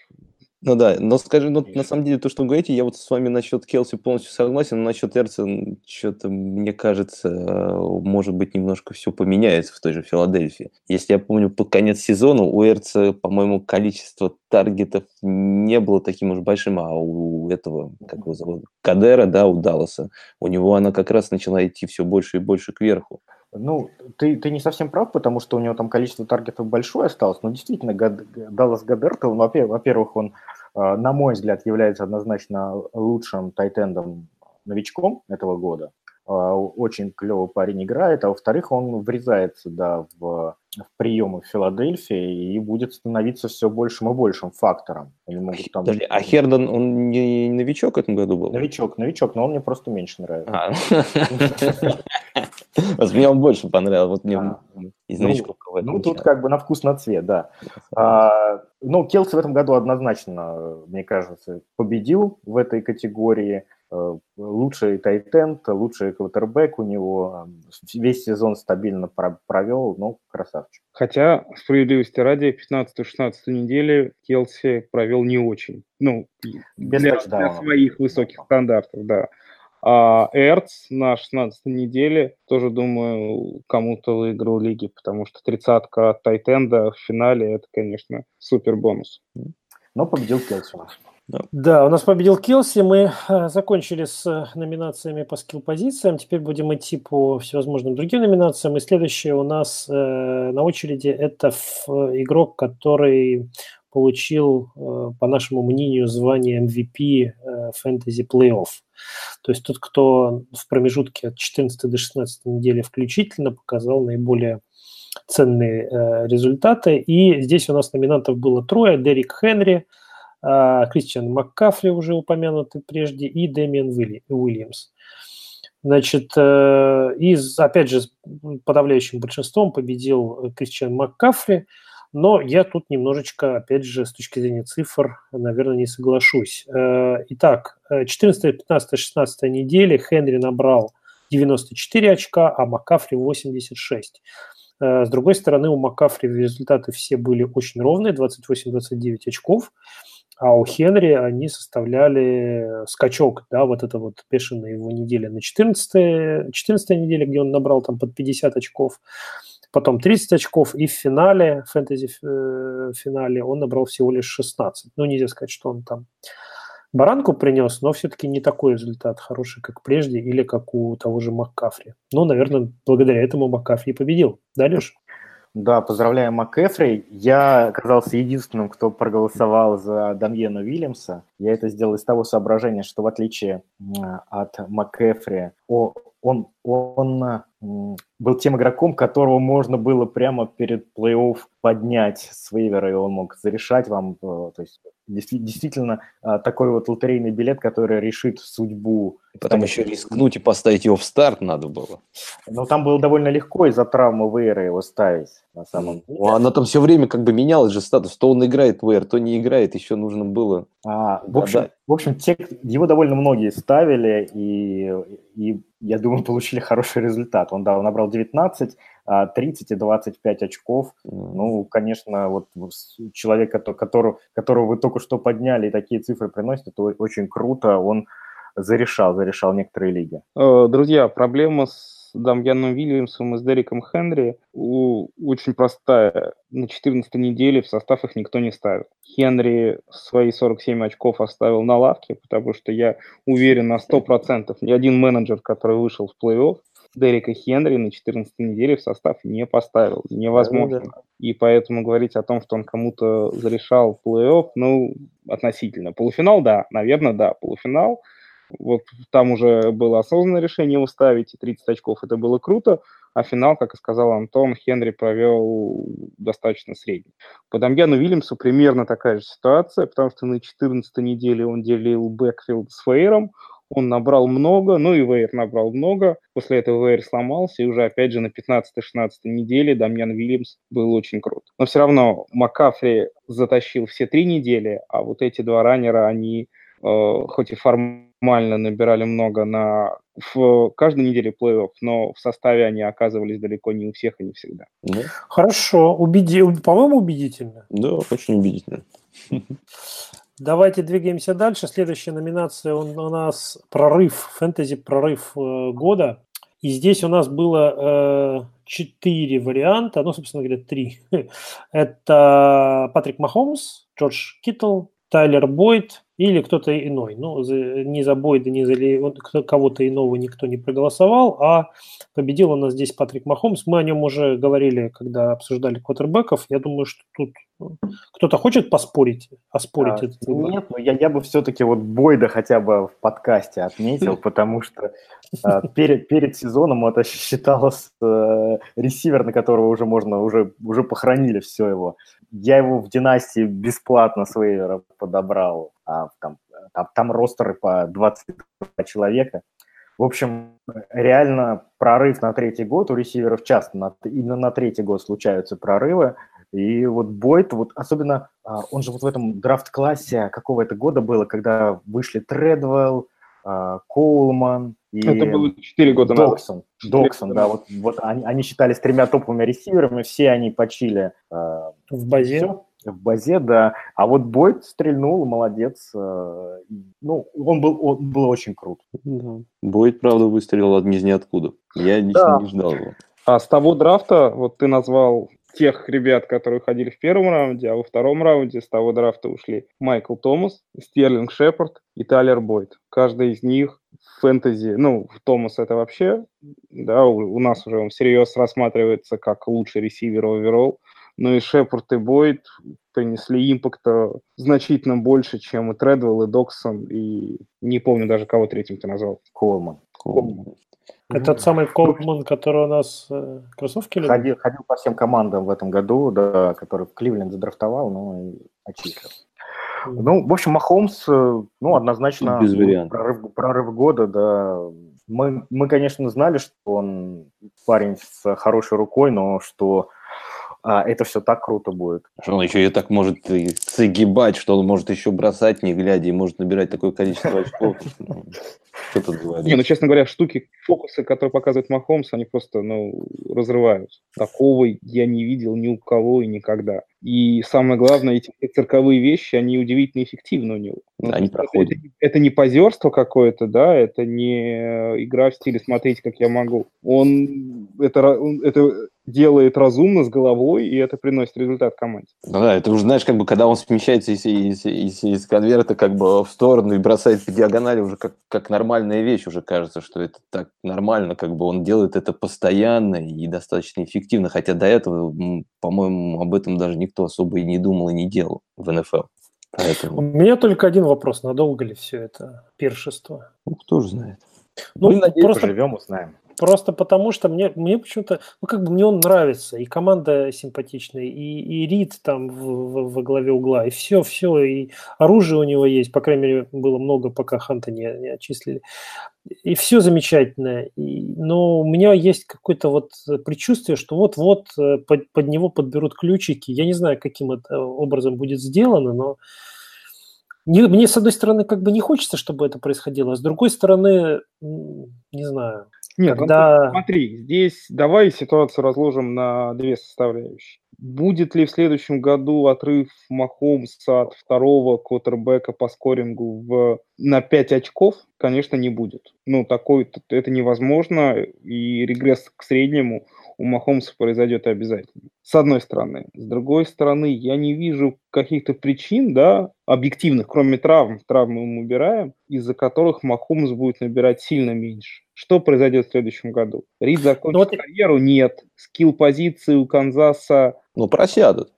Speaker 5: ну да, но скажи, ну, на самом деле то, что вы говорите, я вот с вами насчет Келси полностью согласен, но насчет Эрца что-то, мне кажется, может быть, немножко все поменяется в той же Филадельфии. Если я помню, под конец сезона у Эрца, по-моему, количество таргетов не было таким уж большим, а у этого, как его зовут, Кадера, да, у Далласа, у него она как раз начала идти все больше и больше кверху.
Speaker 4: Ну, ты, ты не совсем прав, потому что у него там количество таргетов большое осталось, но действительно Даллас Гадерт, во-первых, он, а, на мой взгляд, является однозначно лучшим тайтендом новичком этого года. А, очень клевый парень играет, а во-вторых, он врезается да, в, в приемы в Филадельфии и будет становиться все большим и большим фактором.
Speaker 5: Они могут там... Подожди, а Хердон, он не новичок в этом году был?
Speaker 4: Новичок, новичок, но он мне просто меньше нравится. А.
Speaker 5: Мне он больше понравился, вот мне
Speaker 4: а. из новичков. Ну, тут как бы на вкус, на цвет, да. Ну, Келси в этом году однозначно, мне кажется, победил в этой категории. Э, лучший тайтенд, лучший квотербек у него, весь сезон стабильно провел, ну, красавчик.
Speaker 3: Хотя, справедливости ради, 15-16 недели Келси провел не очень. Ну, Без для, для своих высоких стандартов, да. А Эрц на 16 неделе тоже, думаю, кому-то выиграл лиги, потому что тридцатка от Тайтенда в финале – это, конечно, супер бонус.
Speaker 4: Но победил Келси у нас.
Speaker 2: Да. да, у нас победил Келси. Мы э, закончили с э, номинациями по скилл-позициям. Теперь будем идти по всевозможным другим номинациям. И следующее у нас э, на очереди это игрок, который получил, по нашему мнению, звание MVP Fantasy Playoff. То есть тот, кто в промежутке от 14 до 16 недели включительно показал наиболее ценные результаты. И здесь у нас номинантов было трое. Дерек Хенри – а, Кристиан Маккафли, уже упомянутый прежде, и Дэмиан Уильямс. Значит, э, и опять же, подавляющим большинством победил Кристиан Маккафли, но я тут немножечко, опять же, с точки зрения цифр, наверное, не соглашусь. Э, итак, 14, 15, 16 недели Хенри набрал 94 очка, а Маккафри 86. Э, с другой стороны, у Маккафри результаты все были очень ровные, 28-29 очков а у Хенри они составляли скачок, да, вот это вот бешеная его неделя на 14, 14 неделе, где он набрал там под 50 очков, потом 30 очков, и в финале, фэнтези э, финале он набрал всего лишь 16. Ну, нельзя сказать, что он там баранку принес, но все-таки не такой результат хороший, как прежде, или как у того же Маккафри. Ну, наверное, благодаря этому Маккафри победил. Да, Леш?
Speaker 4: Да, поздравляю МакЭфри. Я оказался единственным, кто проголосовал за Дамьена Уильямса. Я это сделал из того соображения, что в отличие от МакЭфри, он, он был тем игроком, которого можно было прямо перед плей-офф поднять с вейвера, и он мог зарешать вам. Э, то есть действительно а, такой вот лотерейный билет, который решит судьбу
Speaker 5: Потом еще рискнуть и поставить его в старт надо было.
Speaker 4: Ну, там было довольно легко из-за травмы Вейра его ставить, на самом деле.
Speaker 5: Ну, она там все время как бы менялась же статус. То он играет Вейр, то не играет. Еще нужно было...
Speaker 4: А, в, общем, в общем, те, его довольно многие ставили, и, и я думаю, получили хороший результат. Он, да, он набрал 19, 30 и 25 очков. Ну, конечно, вот человек, который, которого вы только что подняли и такие цифры приносит, это очень круто. Он зарешал, зарешал некоторые лиги.
Speaker 3: Э, друзья, проблема с Дамьяном Вильямсом и с Дериком Хенри очень простая. На 14 неделе в состав их никто не ставил. Хенри свои 47 очков оставил на лавке, потому что я уверен на 100%, ни один менеджер, который вышел в плей-офф, Дерека Хенри на 14 неделе в состав не поставил. Невозможно. Да, да. И поэтому говорить о том, что он кому-то зарешал плей-офф, ну, относительно. Полуфинал, да, наверное, да, полуфинал – вот там уже было осознанное решение его ставить, и 30 очков это было круто, а финал, как и сказал Антон, Хенри провел достаточно средний. По Дамьяну Вильямсу примерно такая же ситуация, потому что на 14 неделе он делил backfield с Вейером, он набрал много, ну и Вейер набрал много. После этого Вейер сломался, и уже опять же на 15-16 неделе Дамьян Вильямс был очень крут. Но все равно Макафри затащил все три недели, а вот эти два runner а, они хоть и формально набирали много на в каждой неделе плей-офф, но в составе они оказывались далеко не у всех и не всегда.
Speaker 2: Да. Хорошо, убеди... по-моему, убедительно.
Speaker 5: Да, очень убедительно.
Speaker 2: Давайте двигаемся дальше. Следующая номинация у нас прорыв, фэнтези прорыв э, года. И здесь у нас было э, четыре варианта, ну, собственно говоря, три. Это Патрик Махомс, Джордж Киттл, Тайлер Бойд или кто-то иной. Ну, за, ни за Бойда, ни за кого-то иного никто не проголосовал, а победил у нас здесь Патрик Махомс. Мы о нем уже говорили, когда обсуждали квотербеков. Я думаю, что тут ну, кто-то хочет поспорить, оспорить а, этот
Speaker 4: выбор. Нет, но я, я бы все-таки вот Бойда хотя бы в подкасте отметил, потому что а, перед, перед сезоном это считалось э, ресивер, на которого уже можно, уже, уже похоронили все его. Я его в династии бесплатно с подобрал а, там, там, там ростеры по 22 человека. В общем, реально прорыв на третий год у ресиверов часто, на, именно на третий год случаются прорывы. И вот Бойт, вот особенно, а, он же вот в этом драфт-классе какого это года было, когда вышли Тредвелл, а, Коулман и
Speaker 3: Это было 4 года
Speaker 4: Доксон. назад. Доксон, да, вот, вот они, они считались тремя топовыми ресиверами, все они почили.
Speaker 2: Э, в базе? Все,
Speaker 4: в базе, да. А вот Бойд стрельнул, молодец. Э, ну, он был, он был очень крут.
Speaker 5: Да. Бойд, правда, выстрелил от из ниоткуда. Я да. не ждал его.
Speaker 3: А с того драфта, вот ты назвал тех ребят, которые ходили в первом раунде, а во втором раунде с того драфта ушли Майкл Томас, Стерлинг Шепард и Тайлер Бойд. Каждый из них в фэнтези, ну, Томас это вообще, да, у, у нас уже он всерьез рассматривается как лучший ресивер оверолл, но и Шепард и Бойд принесли импакта значительно больше, чем и Тредвелл, и Доксон, и не помню даже, кого третьим ты назвал.
Speaker 4: Колман.
Speaker 2: Колман. Это тот самый Колман, который у нас э, кроссовки
Speaker 4: любит? Ходил, ходил по всем командам в этом году, да, который Кливленд задрафтовал, ну и очистил. Ну, в общем, Махомс, э, ну, однозначно
Speaker 5: Без вариантов.
Speaker 4: Прорыв, прорыв года, да. Мы, мы, конечно, знали, что он парень с хорошей рукой, но что а, это все так круто будет.
Speaker 5: Что он еще и так может и согибать, что он может еще бросать, не глядя, и может набирать такое количество очков.
Speaker 3: Что тут говорить? Не, ну, честно говоря, штуки, фокусы, которые показывает Махомс, они просто, ну, разрывают. Такого я не видел ни у кого и никогда. И самое главное, эти цирковые вещи, они удивительно эффективны у него.
Speaker 5: Ну, они это, проходят.
Speaker 3: Это, это не позерство какое-то, да, это не игра в стиле «смотрите, как я могу». Он это, он, это делает разумно, с головой, и это приносит результат команде.
Speaker 5: Ну да, это уже, знаешь, как бы, когда он смещается из, из, из, из конверта как бы в сторону и бросает по диагонали, уже как, как нормальная вещь, уже кажется, что это так нормально, как бы он делает это постоянно и достаточно эффективно, хотя до этого, по-моему, об этом даже никто особо и не думал и не делал в НФЛ.
Speaker 2: Поэтому... У меня только один вопрос, надолго ли все это пиршество?
Speaker 5: Ну, кто же знает.
Speaker 4: Ну, Мы, надеюсь, просто... поживем, узнаем.
Speaker 2: Просто потому, что мне, мне почему-то, ну, как бы мне он нравится, и команда симпатичная, и, и Рид там в, в, во главе угла, и все, все, и оружие у него есть, по крайней мере, было много, пока Ханта не, не отчислили. И все замечательно. И, но у меня есть какое-то вот предчувствие, что вот-вот э, под, под него подберут ключики. Я не знаю, каким это образом будет сделано, но не, мне, с одной стороны, как бы не хочется, чтобы это происходило, а с другой стороны, не знаю.
Speaker 3: Нет, ну, когда... смотри, здесь давай ситуацию разложим на две составляющие. Будет ли в следующем году отрыв Махомса от второго квотербека по скорингу в, на 5 очков? Конечно, не будет. Ну, такой, это невозможно, и регресс к среднему у Махомса произойдет обязательно. С одной стороны. С другой стороны, я не вижу каких-то причин, да, объективных, кроме травм, травмы мы убираем, из-за которых Махомс будет набирать сильно меньше. Что произойдет в следующем году? Рид закончит ну, вот... карьеру? Нет. Skill позиции у Канзаса
Speaker 5: ну, просядут.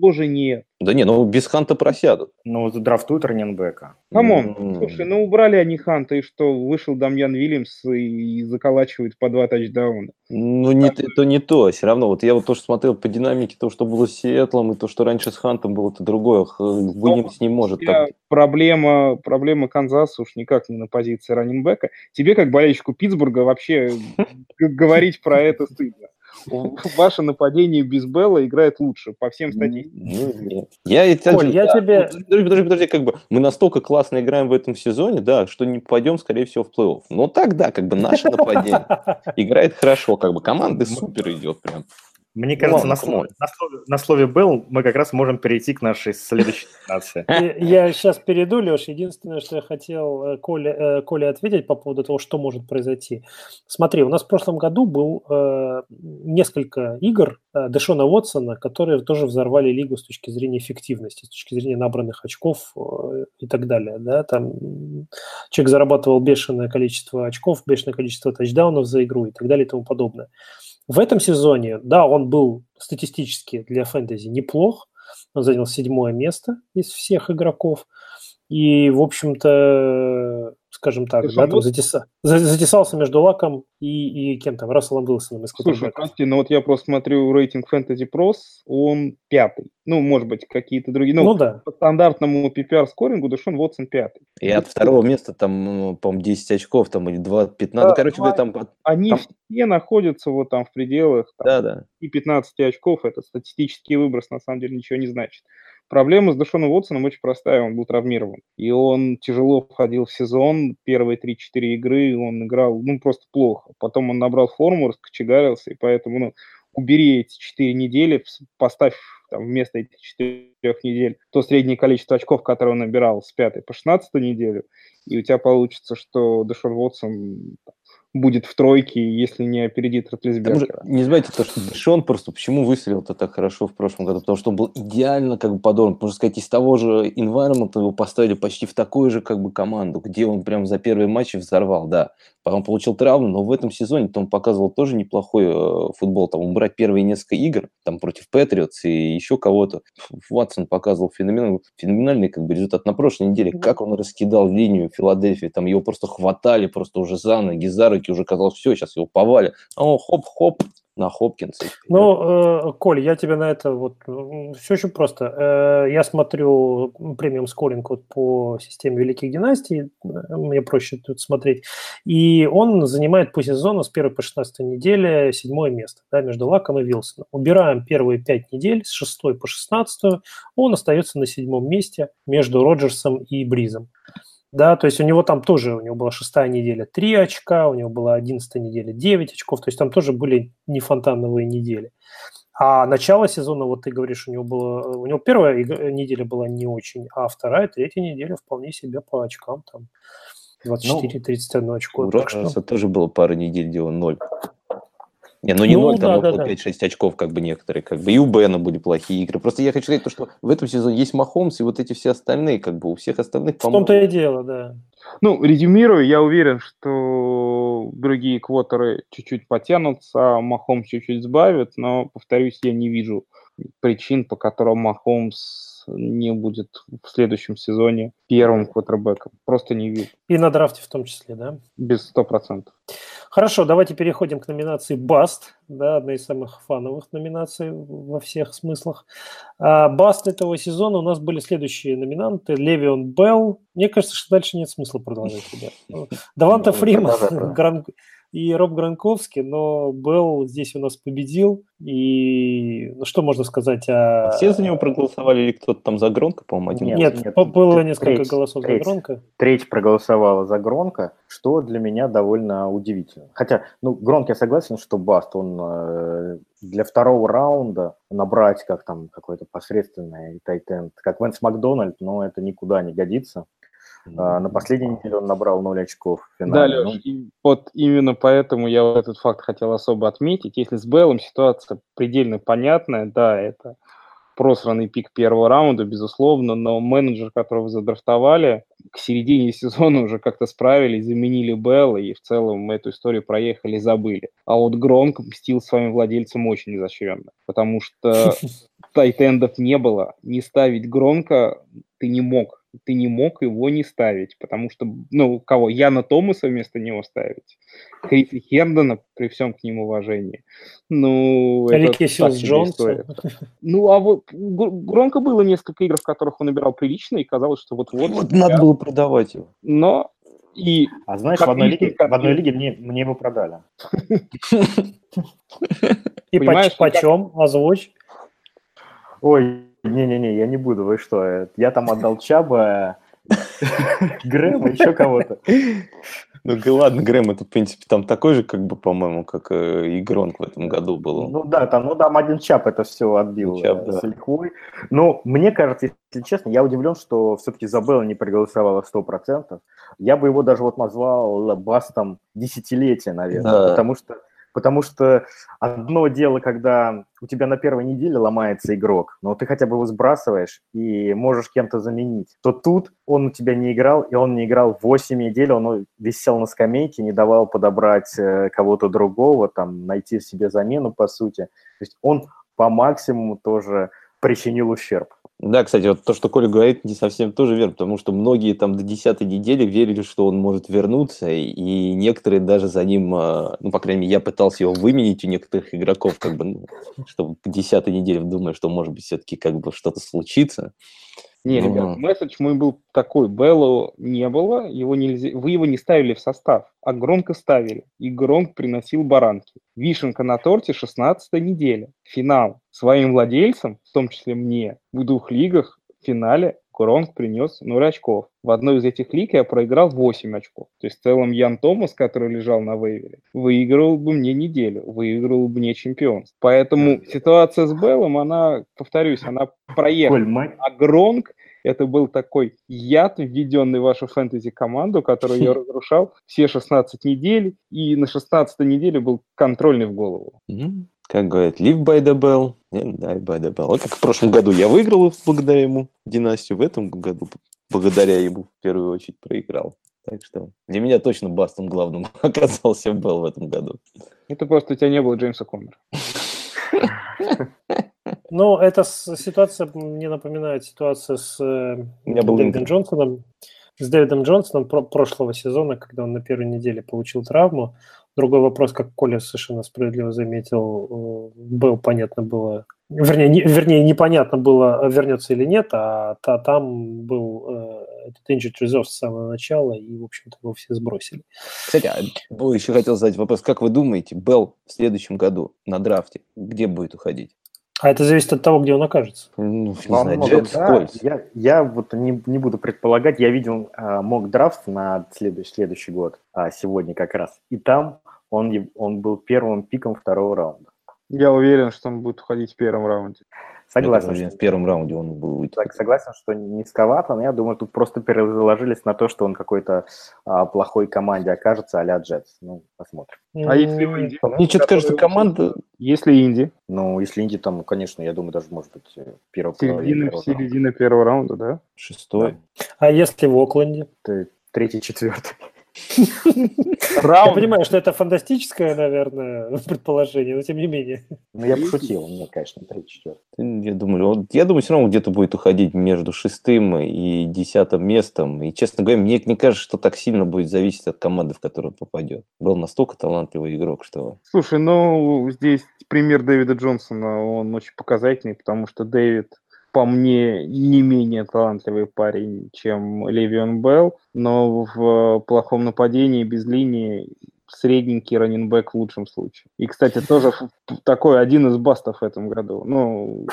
Speaker 3: Тоже нет.
Speaker 5: Да не, ну без Ханта просядут.
Speaker 4: Ну, драфтуют running
Speaker 3: back а. Come on, mm. слушай, ну убрали они Ханта, и что, вышел Дамьян Вильямс и, и заколачивает по два тачдауна.
Speaker 5: Ну, не, это не то, все равно. Вот я вот тоже смотрел по динамике, то, что было с Сиэтлом, и то, что раньше с Хантом было, это другое. Вильямс не может так.
Speaker 3: Проблема, проблема Канзаса уж никак не на позиции раненбека. Тебе, как болельщику Питтсбурга, вообще говорить про это стыдно. ваше нападение без Белла играет лучше по всем статистикам.
Speaker 5: Ну, я, тебе... Подожди, подожди, подожди, как бы мы настолько классно играем в этом сезоне, да, что не пойдем, скорее всего, в плей-офф. Но так, да, как бы наше нападение играет хорошо, как бы команды супер идет прям.
Speaker 4: Мне кажется, на, слове, на, слове, на слове «был» мы как раз можем перейти к нашей следующей нации.
Speaker 2: Я сейчас перейду, Леш. Единственное, что я хотел э, Коле, э, Коле ответить по поводу того, что может произойти. Смотри, у нас в прошлом году был э, несколько игр э, Дэшона Уотсона, которые тоже взорвали лигу с точки зрения эффективности, с точки зрения набранных очков э, и так далее. Да? Там человек зарабатывал бешеное количество очков, бешеное количество тачдаунов за игру и так далее и тому подобное. В этом сезоне, да, он был статистически для фэнтези неплох. Он занял седьмое место из всех игроков. И, в общем-то, скажем так, да, там затеса, затесался между Лаком и, и кем там, Расселом Уилсоном из
Speaker 3: Слушай, прости, ну вот я просто смотрю рейтинг Fantasy Pros, он пятый. Ну, может быть, какие-то другие. Ну, ну да. По стандартному PPR скорингу Дэшон Вотсон пятый.
Speaker 5: И от второго места там, ну, по-моему, 10 очков там или 2, 15. Да, ну, короче, вы там...
Speaker 3: Они
Speaker 5: там...
Speaker 3: все находятся вот там в пределах. Там,
Speaker 5: да, да.
Speaker 3: И 15 очков, это статистический выброс, на самом деле ничего не значит. Проблема с Дэшоном Уотсоном очень простая, он был травмирован. И он тяжело входил в сезон, первые 3-4 игры он играл, ну, просто плохо. Потом он набрал форму, раскочегарился, и поэтому, ну, убери эти 4 недели, поставь там, вместо этих 4 недель то среднее количество очков, которое он набирал с 5 по 16 неделю, и у тебя получится, что Дэшон Уотсон будет в тройке, если не опередит Ротлисбергера.
Speaker 5: Не забывайте то, что Дэшон просто почему выстрелил-то так хорошо в прошлом году, потому что он был идеально как бы подобран. Можно сказать, из того же environment его поставили почти в такую же как бы команду, где он прям за первые матчи взорвал, да. Потом получил травму, но в этом сезоне он показывал тоже неплохой э, футбол. Там он брать первые несколько игр, там против Патриотс и еще кого-то. Ватсон показывал феноменальный, феноменальный как бы результат на прошлой неделе. Как он раскидал линию Филадельфии, там его просто хватали просто уже за ноги, за руки, уже казалось, все, сейчас его повали. А он хоп-хоп, на Хопкинса.
Speaker 2: Ну, э, Коль, я тебе на это вот... Все очень просто. Э, я смотрю премиум скоринг вот по системе Великих Династий, мне проще тут смотреть, и он занимает по сезону с 1 по 16 неделе седьмое место да, между Лаком и Вилсоном. Убираем первые пять недель, с 6 по 16, он остается на седьмом месте между Роджерсом и Бризом да, то есть у него там тоже, у него была шестая неделя 3 очка, у него была одиннадцатая неделя 9 очков, то есть там тоже были не фонтановые недели. А начало сезона, вот ты говоришь, у него было, у него первая неделя была не очень, а вторая, третья неделя вполне себе по очкам там 24-31 ну, очко.
Speaker 5: У Роджерса тоже было пару недель, где он ноль. Не, ну не ну, 0, там да, да, 5-6 очков, как бы некоторые, как бы и у Бена были плохие игры. Просто я хочу сказать, то, что в этом сезоне есть Махомс и вот эти все остальные, как бы у всех остальных,
Speaker 2: В том-то и дело, да.
Speaker 3: Ну, резюмирую, я уверен, что другие квотеры чуть-чуть потянутся, а Махомс чуть-чуть сбавит, но, повторюсь, я не вижу причин, по которым Махомс не будет в следующем сезоне первым квотербеком. Просто не вижу.
Speaker 2: И на драфте в том числе, да?
Speaker 3: Без сто процентов.
Speaker 2: Хорошо, давайте переходим к номинации Баст, да, одна из самых фановых номинаций во всех смыслах. Баст этого сезона у нас были следующие номинанты. Левион Белл. Мне кажется, что дальше нет смысла продолжать, ребят. Ну, Даванта Фриман, и Роб Гранковский, но Белл здесь у нас победил, и ну, что можно сказать о...
Speaker 5: А все за него проголосовали или кто-то там за Гронка, по-моему,
Speaker 2: один? Нет, нет, было несколько треть, голосов треть, за Гронка.
Speaker 4: Треть проголосовала за Гронка, что для меня довольно удивительно. Хотя, ну, Гронк, я согласен, что Баст, он э, для второго раунда набрать как там какой-то посредственный тайтенд, как Венс Макдональд, но это никуда не годится. А, на последней неделе он набрал 0 очков в финале.
Speaker 3: Да, Леш, ну... вот именно поэтому я вот этот факт хотел особо отметить. Если с Беллом ситуация предельно понятная, да, это просранный пик первого раунда, безусловно, но менеджер, которого задрафтовали, к середине сезона уже как-то справились, заменили Белла и в целом эту историю проехали и забыли. А вот Гронк мстил своим владельцам очень изощренно, потому что тайтендов не было. Не ставить Гронка ты не мог ты не мог его не ставить, потому что, ну, кого? Яна Томаса вместо него ставить. Криса Хердона, при всем к нему уважении. Ну,
Speaker 2: Аликесиус Джонса.
Speaker 3: Ну, а вот громко было несколько игр, в которых он набирал прилично, и казалось, что вот-вот...
Speaker 5: Вот надо было продавать его.
Speaker 3: Но и
Speaker 4: а знаешь, в одной, лиге, в одной лиге мне, мне его продали.
Speaker 2: И почем? Озвучь.
Speaker 4: Ой, не-не-не, я не буду, вы что? Я там отдал Чаба, Грэма, еще кого-то.
Speaker 5: Ну ладно, Грэм, это, в принципе, там такой же, как бы, по-моему, как э, и Гронк в этом году был.
Speaker 4: Ну да, там, ну там один Чап это все отбил Чап, э, да. с лихвой. Но мне кажется, если честно, я удивлен, что все-таки Забелла не проголосовала 100%. Я бы его даже вот назвал бастом десятилетия, наверное, да. потому что Потому что одно дело, когда у тебя на первой неделе ломается игрок, но ты хотя бы его сбрасываешь и можешь кем-то заменить, то тут он у тебя не играл, и он не играл 8 недель, он висел на скамейке, не давал подобрать э, кого-то другого, там, найти себе замену, по сути. То есть он по максимуму тоже причинил ущерб.
Speaker 5: Да, кстати, вот то, что Коля говорит, не совсем тоже верно, потому что многие там до десятой недели верили, что он может вернуться, и некоторые даже за ним, а, ну, по крайней мере, я пытался его выменить у некоторых игроков, как бы, ну, чтобы к десятой неделе думая, что, может быть, все-таки как бы что-то случится.
Speaker 3: Не, ну, ребят, месседж мой был такой. Беллу не было, его нельзя, вы его не ставили в состав, а громко ставили. И громко приносил баранки. Вишенка на торте 16 неделя. Финал. Своим владельцам, в том числе мне, в двух лигах в финале Гронк принес 0 очков. В одной из этих лиг я проиграл 8 очков. То есть в целом Ян Томас, который лежал на вейвере, выиграл бы мне неделю, выиграл бы мне чемпионство. Поэтому ситуация с Беллом, она, повторюсь, она проехала. А Гронк это был такой яд, введенный в вашу фэнтези-команду, которую я разрушал все 16 недель, и на 16 неделе был контрольный в голову.
Speaker 5: Как говорят, live by the bell, and die by the bell. Вот как в прошлом году я выиграл благодаря ему династию, в этом году благодаря ему в первую очередь проиграл. Так что для меня точно Бастом главным оказался Белл в этом году.
Speaker 3: Это просто у тебя не было Джеймса Коннора.
Speaker 2: Ну, эта ситуация мне напоминает ситуацию с э, Дэвидом Джонсоном. С Дэвидом Джонсоном про прошлого сезона, когда он на первой неделе получил травму. Другой вопрос, как Коля совершенно справедливо заметил, э, был понятно было, вернее, не, вернее непонятно было, вернется или нет, а та, там был э, этот injured reserve с самого начала, и, в общем-то, его все сбросили.
Speaker 5: Кстати, а еще хотел задать вопрос, как вы думаете, Белл в следующем году на драфте где будет уходить?
Speaker 2: А это зависит от того, где он окажется.
Speaker 4: Ну, не знаю, много, да, я, я вот не, не буду предполагать, я видел а, драфт на следующий, следующий год, а, сегодня как раз, и там он, он был первым пиком второго раунда.
Speaker 3: Я уверен, что он будет уходить в первом раунде.
Speaker 4: Согласен.
Speaker 5: Что... В первом раунде он будет.
Speaker 4: Так, согласен, что низковато, но я думаю, тут просто переложились на то, что он какой-то а, плохой команде окажется, а-ля Джетс. Ну, посмотрим.
Speaker 3: А если в Инди?
Speaker 5: Мне что-то кажется, команда...
Speaker 3: Если Инди?
Speaker 4: Ну, если Инди, там, конечно, я думаю, даже, может быть, первого
Speaker 3: Середина, первого середина первого раунда, да?
Speaker 5: Шестой.
Speaker 2: Да. А если в Окленде?
Speaker 4: Ты третий, четвертый.
Speaker 2: Я понимаю, что это фантастическое, наверное, предположение, но тем не менее.
Speaker 4: Ну, я пошутил, мне, конечно, 3-4.
Speaker 5: Я думаю, он, я думаю, все равно где-то будет уходить между шестым и десятым местом. И, честно говоря, мне не кажется, что так сильно будет зависеть от команды, в которую попадет. Был настолько талантливый игрок, что...
Speaker 3: Слушай, ну, здесь пример Дэвида Джонсона, он очень показательный, потому что Дэвид по мне, не менее талантливый парень, чем Левион Белл, но в плохом нападении без линии средненький раненбэк в лучшем случае. И, кстати, тоже такой один из бастов в этом году. Ну,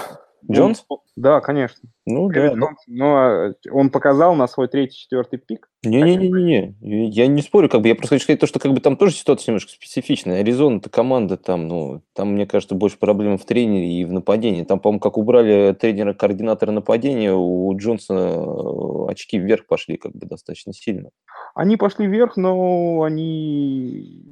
Speaker 5: Джонс?
Speaker 3: Да, конечно.
Speaker 5: Ну, да.
Speaker 3: Но ну, а он показал на свой третий-четвертый пик.
Speaker 5: Не-не-не, я не спорю, как бы я просто хочу сказать то, что как бы там тоже ситуация немножко специфичная. Аризона это команда там, ну, там, мне кажется, больше проблем в тренере и в нападении. Там, по-моему, как убрали тренера-координатора нападения, у Джонсона э, очки вверх пошли как бы достаточно сильно.
Speaker 3: Они пошли вверх, но они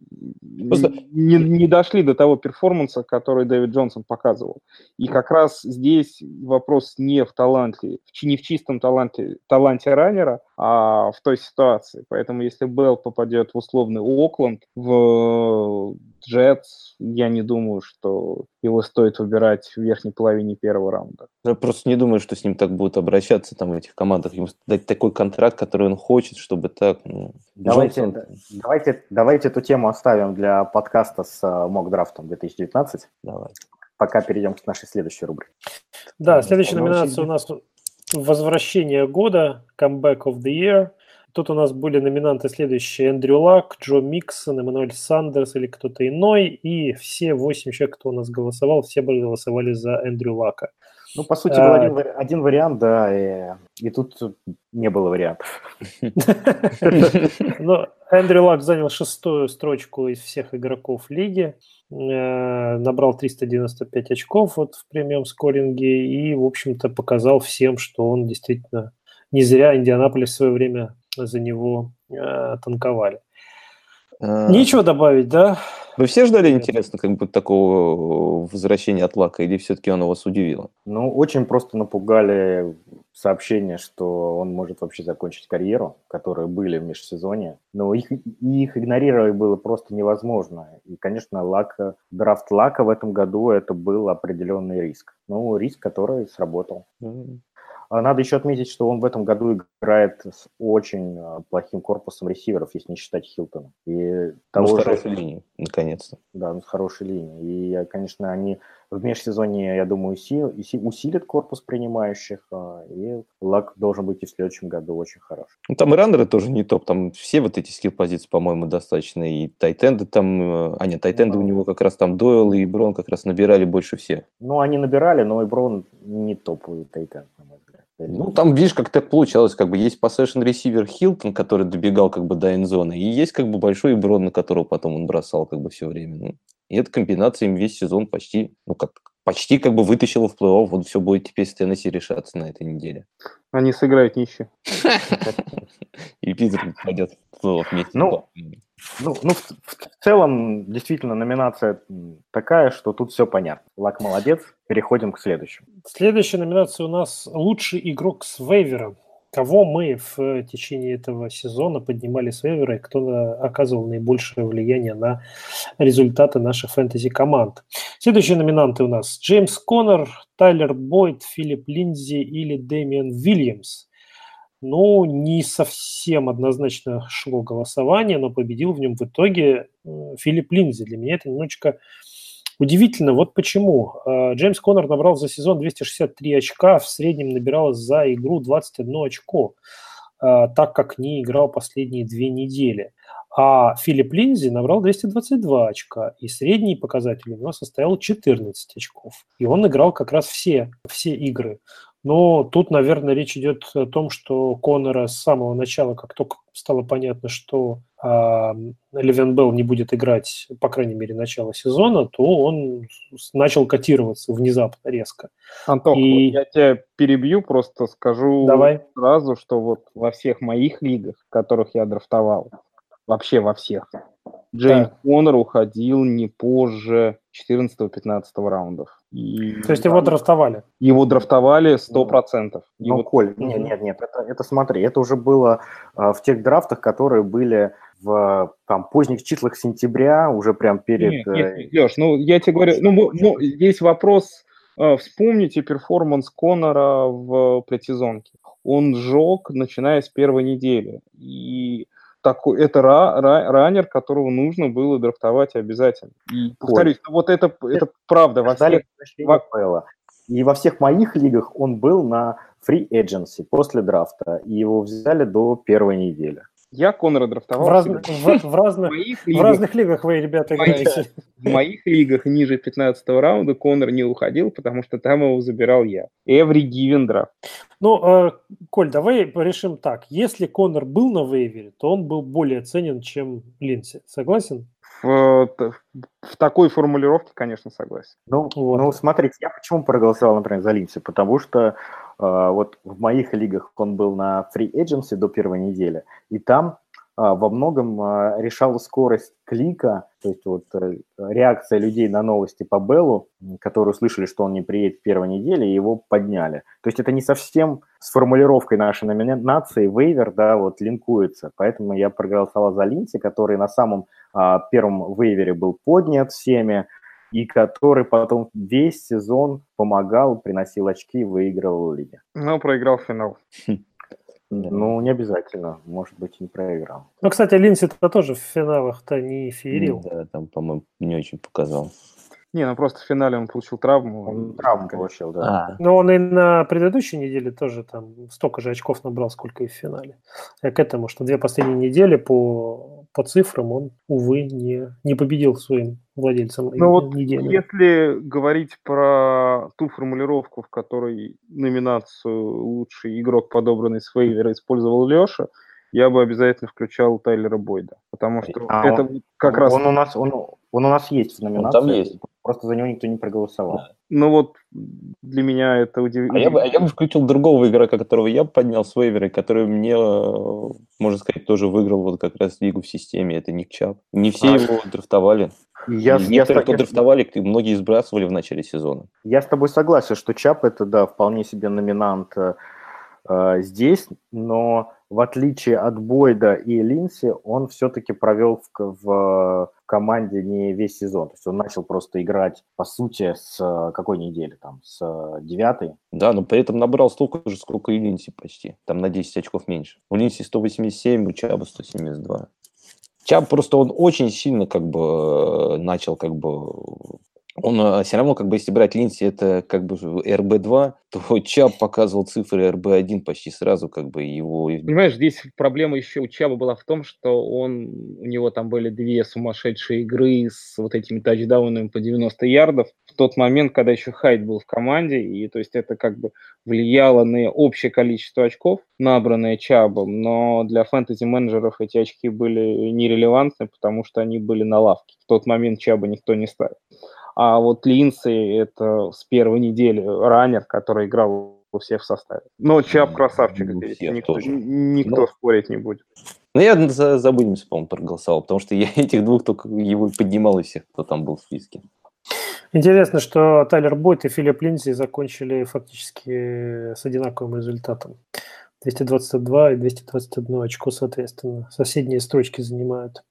Speaker 3: просто... не, не дошли до того перформанса, который Дэвид Джонсон показывал. И как раз здесь вопрос не в таланте, не в чистом таланте, таланте раннера, а в той ситуации. Поэтому если Белл попадет в условный Окленд, в Джетс, я не думаю, что его стоит выбирать в верхней половине первого раунда.
Speaker 5: Я просто не думаю, что с ним так будут обращаться там в этих командах. Ему дать такой контракт, который он хочет, чтобы так... Ну,
Speaker 4: давайте, Джонсон... давайте, давайте эту тему оставим для подкаста с uh, мокдрафтом 2019. Давай. Пока перейдем к нашей следующей рубрике.
Speaker 2: Да, следующая номинация у нас «Возвращение года», «Comeback of the Year». Тут у нас были номинанты следующие. Эндрю Лак, Джо Миксон, Эммануэль Сандерс или кто-то иной. И все восемь человек, кто у нас голосовал, все были голосовали за Эндрю Лака.
Speaker 4: Ну, по сути, был а, один, один вариант, да, и, и тут не было вариантов.
Speaker 2: Ну, Эндрю Лак занял шестую строчку из всех игроков лиги, э, набрал 395 очков вот в премиум скоринге и, в общем-то, показал всем, что он действительно не зря Индианаполис в свое время за него э, танковали. А... Нечего добавить, да?
Speaker 5: Вы все ждали, интересно, как бы такого возвращения от Лака, или все-таки оно вас удивило?
Speaker 4: Ну, очень просто напугали сообщения, что он может вообще закончить карьеру, которые были в межсезонье. Но их, их игнорировать было просто невозможно. И, конечно, Лака, драфт Лака в этом году это был определенный риск. Ну, риск, который сработал. А надо еще отметить, что он в этом году играет с очень а, плохим корпусом ресиверов, если не считать Хилтона. И
Speaker 5: того ну, с хорошей же... линией, наконец-то.
Speaker 4: Да, ну, с хорошей линией. И, конечно, они в межсезонье, я думаю, усилят корпус принимающих, а, и лак должен быть и в следующем году очень хорош.
Speaker 5: Ну, там и раннеры тоже не топ, там все вот эти скилл-позиции, по-моему, достаточно, и тайтенды там, э, а нет, тайтенды ну, у него как раз там Дойл и Брон как раз набирали больше всех.
Speaker 4: Ну, они набирали, но и Брон не топовый тайтенд, на мой взгляд.
Speaker 5: Ну, там, видишь, как так получалось, как бы есть possession ресивер Хилтон, который добегал как бы до эндзоны, и есть как бы большой Брон, на которого потом он бросал как бы все время. Ну, и эта комбинация им весь сезон почти, ну как, почти как бы вытащила в плей-офф. Вот все будет теперь с Теннесси решаться на этой неделе.
Speaker 3: Они сыграют ничего.
Speaker 5: И Питер пойдет в плей-офф вместе.
Speaker 4: Ну, ну, ну в, в целом, действительно, номинация такая, что тут все понятно. Лак молодец. Переходим к следующему.
Speaker 2: Следующая номинация у нас «Лучший игрок с вейвером» кого мы в течение этого сезона поднимали с вейвера и кто оказывал наибольшее влияние на результаты наших фэнтези-команд. Следующие номинанты у нас Джеймс Коннор, Тайлер Бойд, Филипп Линдзи или Дэмиан Вильямс. Ну, не совсем однозначно шло голосование, но победил в нем в итоге Филипп Линдзи. Для меня это немножечко Удивительно, вот почему. А, Джеймс Коннор набрал за сезон 263 очка, в среднем набирал за игру 21 очко, а, так как не играл последние две недели. А Филипп Линзи набрал 222 очка, и средний показатель у него составил 14 очков. И он играл как раз все, все игры. Но тут, наверное, речь идет о том, что Конора с самого начала, как только стало понятно, что э, Левен Белл не будет играть, по крайней мере, начало сезона, то он начал котироваться внезапно, резко.
Speaker 3: Антох, И... я тебя перебью, просто скажу
Speaker 2: Давай.
Speaker 3: сразу, что вот во всех моих лигах, в которых я драфтовал, вообще во всех, Джеймс да. Коннор уходил не позже 14-15 раундов.
Speaker 2: И, То есть его драфтовали?
Speaker 3: Его драфтовали 100%.
Speaker 4: Ну, его... Коль, нет, нет, нет, это, это смотри, это уже было а, в тех драфтах, которые были в там, поздних числах сентября, уже прям перед...
Speaker 3: Нет, нет, нет, Леш, ну я тебе говорю, ну, ну здесь вопрос, э, вспомните перформанс Конора в предсезонке. Он сжег, начиная с первой недели. И такой, это ра, ра, раннер, которого нужно было драфтовать обязательно. И повторюсь, Ой. вот это, это правда. Во всех,
Speaker 4: во... И во всех моих лигах он был на free agency после драфта, и его взяли до первой недели.
Speaker 3: Я Конора драфтовал.
Speaker 2: В, раз, в, в, разных, в, лигах, разных лигах вы, ребята, играете.
Speaker 3: В моих лигах ниже 15 раунда Конор не уходил, потому что там его забирал я. Every given draft.
Speaker 2: Ну, э, Коль, давай решим так. Если Конор был на вейвере, то он был более ценен, чем Линси. Согласен?
Speaker 3: В, в такой формулировке, конечно, согласен.
Speaker 4: Ну, вот. ну, смотрите, я почему проголосовал, например, за Линси? Потому что вот в моих лигах он был на free agency до первой недели, и там а, во многом а, решала скорость клика, то есть вот э, реакция людей на новости по Беллу, которые услышали, что он не приедет в первой неделе, и его подняли. То есть это не совсем с формулировкой нашей номинации вейвер, да, вот линкуется. Поэтому я проголосовал за Линси, который на самом первом вейвере был поднят всеми, и который потом весь сезон помогал, приносил очки и выигрывал лиги.
Speaker 3: Но проиграл финал.
Speaker 4: Ну, не обязательно. Может быть, не проиграл.
Speaker 2: Ну, кстати, Линси-то тоже в финалах-то не феерил.
Speaker 5: Да, там, по-моему, не очень показал.
Speaker 3: Не, ну просто в финале он получил травму.
Speaker 4: Он травму получил, да.
Speaker 2: А. Но он и на предыдущей неделе тоже там столько же очков набрал, сколько и в финале. Я к этому, что две последние недели по, по цифрам он, увы, не, не победил своим владельцам
Speaker 3: ну вот недели. Если говорить про ту формулировку, в которой номинацию «Лучший игрок, подобранный с вейвера» использовал Леша, я бы обязательно включал Тайлера Бойда, потому что а это
Speaker 4: он,
Speaker 3: как
Speaker 4: он,
Speaker 3: раз...
Speaker 4: Он у, нас, он, он у нас есть в номинации. Он там есть. Просто за него никто не проголосовал. Да.
Speaker 3: Ну вот для меня это удивительно.
Speaker 5: А я бы, а я бы включил другого игрока, которого я поднял с вейвера, который мне, э, можно сказать, тоже выиграл вот как раз лигу в системе. Это Ник Чап. Не все а. его драфтовали. Я, Некоторые, я, кто я, драфтовали, многие сбрасывали в начале сезона.
Speaker 4: Я с тобой согласен, что Чап это, да, вполне себе номинант э, э здесь, но в отличие от Бойда и Линси, он все-таки провел в, в команде не весь сезон. То есть он начал просто играть, по сути, с какой недели? Там, с девятой.
Speaker 5: Да, но при этом набрал столько же, сколько и Линси почти. Там на 10 очков меньше. У Линси 187, у Чаба 172. Чаб просто он очень сильно как бы начал как бы он а, все равно, как бы, если брать Линси, это как бы РБ-2, то Чаб показывал цифры РБ-1 почти сразу, как бы его...
Speaker 3: Понимаешь, здесь проблема еще у Чаба была в том, что он, у него там были две сумасшедшие игры с вот этими тачдаунами по 90 ярдов в тот момент, когда еще Хайд был в команде, и то есть это как бы влияло на общее количество очков, набранное Чабом, но для фэнтези-менеджеров эти очки были нерелевантны, потому что они были на лавке. В тот момент Чаба никто не ставил. А вот Линси это с первой недели раннер, который играл у всех в составе. Но Чап красавчик, ну, никто, никто ну, спорить не будет.
Speaker 5: Ну, я за, за Будимс, по-моему, проголосовал, потому что я этих двух только его поднимал из всех, кто там был в списке.
Speaker 2: Интересно, что Тайлер Бойт и Филипп Линзи закончили фактически с одинаковым результатом. 222 и 221 очко, соответственно. Соседние строчки занимают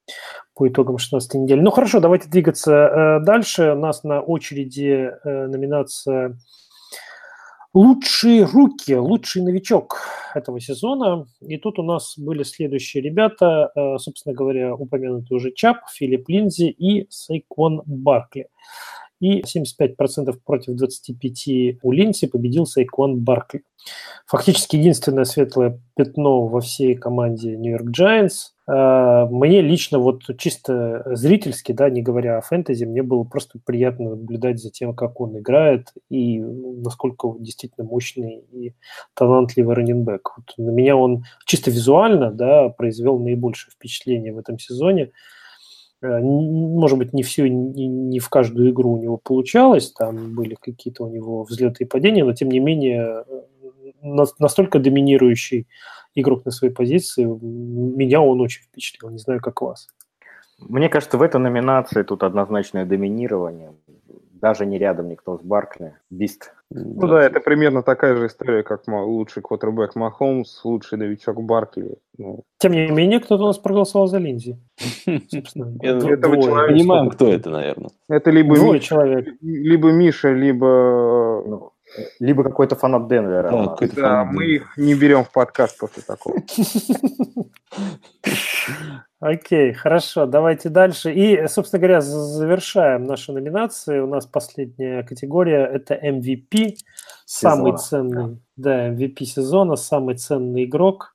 Speaker 2: по итогам 16 недели. Ну хорошо, давайте двигаться э, дальше. У нас на очереди э, номинация «Лучшие руки», «Лучший новичок» этого сезона. И тут у нас были следующие ребята, э, собственно говоря, упомянутый уже Чап, Филипп Линзи и Сайкон Баркли и 75% против 25% у Линси победил Сайкон Баркли. Фактически единственное светлое пятно во всей команде Нью-Йорк Giants. А, мне лично, вот чисто зрительски, да, не говоря о фэнтези, мне было просто приятно наблюдать за тем, как он играет и насколько он действительно мощный и талантливый раненбэк. Вот на меня он чисто визуально да, произвел наибольшее впечатление в этом сезоне. Э, может быть, не все, не, не в каждую игру у него получалось, там были какие-то у него взлеты и падения, но тем не менее э, настолько доминирующий игрок на своей позиции, меня он очень впечатлил, не знаю, как вас.
Speaker 4: Мне кажется, в этой номинации тут однозначное доминирование. даже не рядом никто с Баркли. Бист.
Speaker 3: Ну да, это примерно такая же история, как лучший квотербек Махомс, лучший новичок Баркли. Ну.
Speaker 2: Тем не менее, кто-то у нас проголосовал за Линзи.
Speaker 5: Я понимаем, кто это, наверное.
Speaker 3: Это либо
Speaker 2: Двое человек.
Speaker 3: Либо Миша, либо
Speaker 4: ну, либо какой-то фанат Денвера.
Speaker 3: Да, да мы их не берем в подкаст после такого.
Speaker 2: Окей, хорошо, давайте дальше. И, собственно говоря, завершаем наши номинации. У нас последняя категория – это MVP, самый ценный, да, MVP сезона, самый ценный игрок.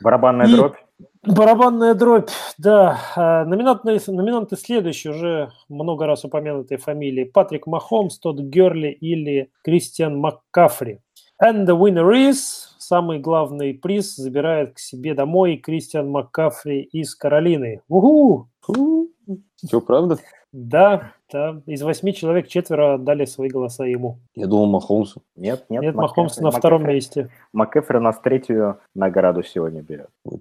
Speaker 4: Барабанная дробь.
Speaker 2: Барабанная дробь, да. А, номинанты, номинанты следующие, уже много раз упомянутые фамилии. Патрик Махомс, Тодд Герли или Кристиан Маккафри. And the winner is самый главный приз забирает к себе домой Кристиан Маккафри из Каролины. Угу!
Speaker 5: Все правда?
Speaker 2: Да, да. Из восьми человек четверо отдали свои голоса ему.
Speaker 5: Я думал Махомсу.
Speaker 4: Нет, нет.
Speaker 2: Нет, Махомс на втором месте.
Speaker 4: Маккефри нас третью награду сегодня берет.
Speaker 5: Вот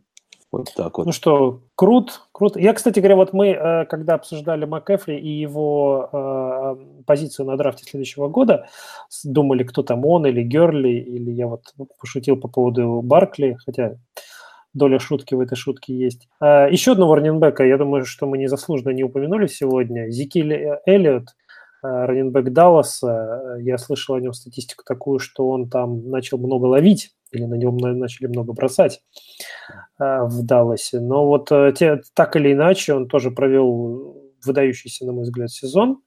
Speaker 5: так вот.
Speaker 2: Ну что, крут, круто. Я, кстати говоря, вот мы, э, когда обсуждали МакЭфри и его э, позицию на драфте следующего года, думали, кто там он или Герли, или я вот пошутил по поводу Баркли, хотя доля шутки в этой шутке есть. Э, еще одного раненбека, я думаю, что мы незаслуженно не упомянули сегодня. Зикиль Эллиот, раненбек Далласа. Я слышал о нем статистику такую, что он там начал много ловить или на нем начали много бросать э, в Далласе. Но вот э, те, так или иначе он тоже провел выдающийся, на мой взгляд, сезон.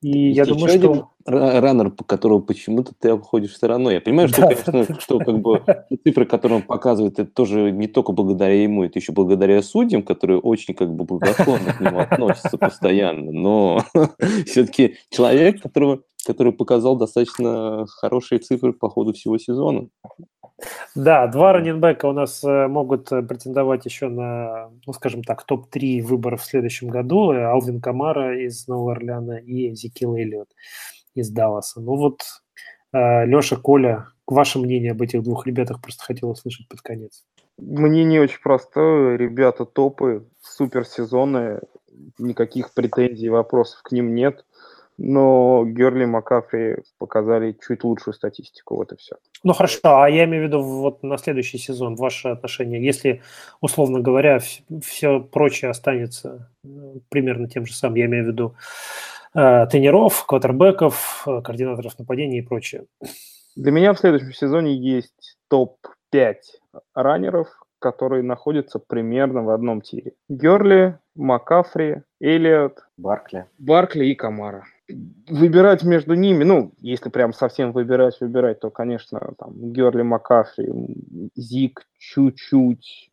Speaker 2: И Есть я думаю, что...
Speaker 5: раннер, по которому почему-то ты обходишь стороной. Я понимаю, что, да, конечно, что как бы цифры, которые он показывает, это тоже не только благодаря ему, это еще благодаря судьям, которые очень как бы благосклонно к нему относятся постоянно. Но все-таки человек, которого который показал достаточно хорошие цифры по ходу всего сезона.
Speaker 2: Да, два раненбека у нас э, могут э, претендовать еще на, ну, скажем так, топ-3 выборов в следующем году. Э, Алвин Камара из Нового Орлеана и Зикил Эллиот из Далласа. Ну вот, Леша, Коля, ваше мнение об этих двух ребятах просто хотел услышать под конец.
Speaker 3: Мнение очень простое. Ребята топы, суперсезоны, никаких претензий, вопросов к ним нет но Герли и Макафри показали чуть лучшую статистику, вот и все.
Speaker 2: Ну хорошо, а я имею в виду вот на следующий сезон ваши отношения. Если, условно говоря, все прочее останется э, примерно тем же самым, я имею в виду э, тренеров, квотербеков, э, координаторов нападения и прочее.
Speaker 3: Для меня в следующем сезоне есть топ-5 раннеров, которые находятся примерно в одном тире. Герли, Макафри, Эллиот,
Speaker 4: Баркли.
Speaker 3: Баркли и Камара выбирать между ними, ну, если прям совсем выбирать, выбирать, то, конечно, там, Герли Макафри, Зик чуть-чуть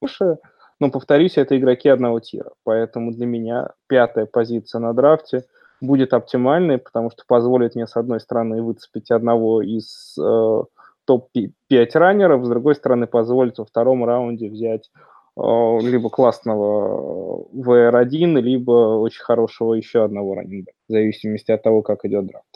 Speaker 3: выше, но, повторюсь, это игроки одного тира, поэтому для меня пятая позиция на драфте будет оптимальной, потому что позволит мне, с одной стороны, выцепить одного из э, топ-5 раннеров, с другой стороны, позволит во втором раунде взять Э, либо классного VR1, либо очень хорошего еще одного раннинга, в зависимости от того, как идет драфт.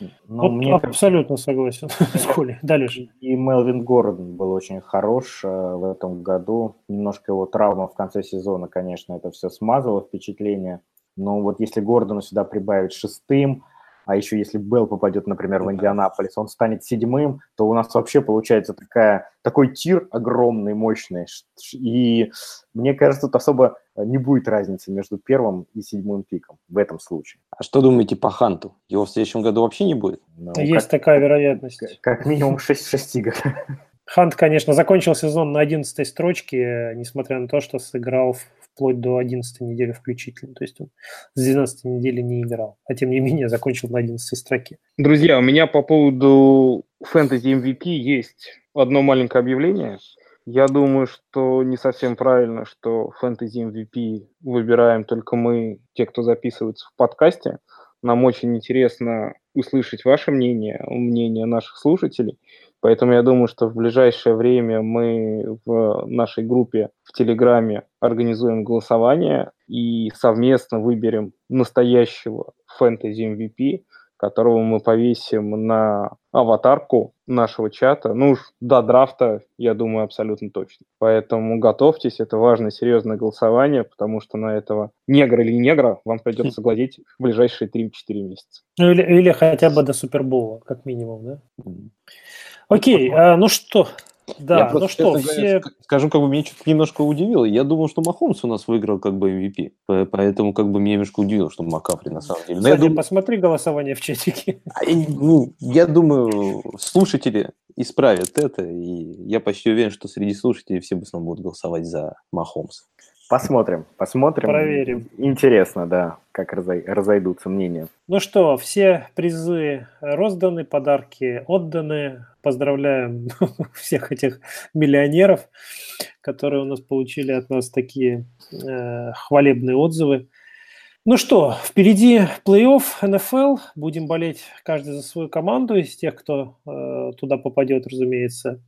Speaker 2: Ну, вот мне абсолютно кажется, согласен с Колей. Дальше.
Speaker 4: И Мелвин Гордон был очень хорош э, в этом году. Немножко его травма в конце сезона, конечно, это все смазало впечатление. Но вот если Гордону сюда прибавить шестым, а еще если Белл попадет, например, в Индианаполис, он станет седьмым, то у нас вообще получается такая, такой тир огромный, мощный. И мне кажется, тут особо не будет разницы между первым и седьмым пиком в этом случае.
Speaker 5: А что думаете по Ханту? Его в следующем году вообще не будет?
Speaker 2: Ну, Есть как, такая вероятность.
Speaker 4: Как, как минимум 6, 6 игр.
Speaker 2: Хант, конечно, закончил сезон на 11 строчке, несмотря на то, что сыграл вплоть до 11 недели включительно. То есть он с 12 недели не играл, а тем не менее закончил на 11 строке.
Speaker 3: Друзья, у меня по поводу фэнтези MVP есть одно маленькое объявление. Я думаю, что не совсем правильно, что фэнтези MVP выбираем только мы, те, кто записывается в подкасте. Нам очень интересно услышать ваше мнение, мнение наших слушателей. Поэтому я думаю, что в ближайшее время мы в нашей группе в Телеграме организуем голосование и совместно выберем настоящего фэнтези MVP, которого мы повесим на аватарку нашего чата. Ну уж до драфта, я думаю, абсолютно точно. Поэтому готовьтесь, это важное, серьезное голосование, потому что на этого негра или негра вам придется глазеть в ближайшие 3-4 месяца.
Speaker 2: Ну, или, или хотя бы до Супербола, как минимум, да? Окей, а, ну что, да,
Speaker 5: Я
Speaker 2: ну
Speaker 5: просто,
Speaker 2: что, все...
Speaker 5: говоря, скажу, как бы меня что-то немножко удивило. Я думал, что Махомс у нас выиграл как бы MVP. По- Поэтому как бы меня немножко удивило, что Макафри на самом деле. Но я
Speaker 2: Кстати,
Speaker 5: думаю,
Speaker 2: посмотри голосование в чатике.
Speaker 5: а я ну, я думаю, слушатели исправят это, и я почти уверен, что среди слушателей все в основном будут голосовать за Махомс.
Speaker 4: Посмотрим, посмотрим.
Speaker 2: Проверим.
Speaker 4: Интересно, да, как разой- разойдутся мнения.
Speaker 2: Ну что, все призы розданы, подарки отданы. Поздравляем всех этих миллионеров, которые у нас получили от нас такие э, хвалебные отзывы. Ну что, впереди плей-офф НФЛ. Будем болеть каждый за свою команду из тех, кто э, туда попадет, разумеется.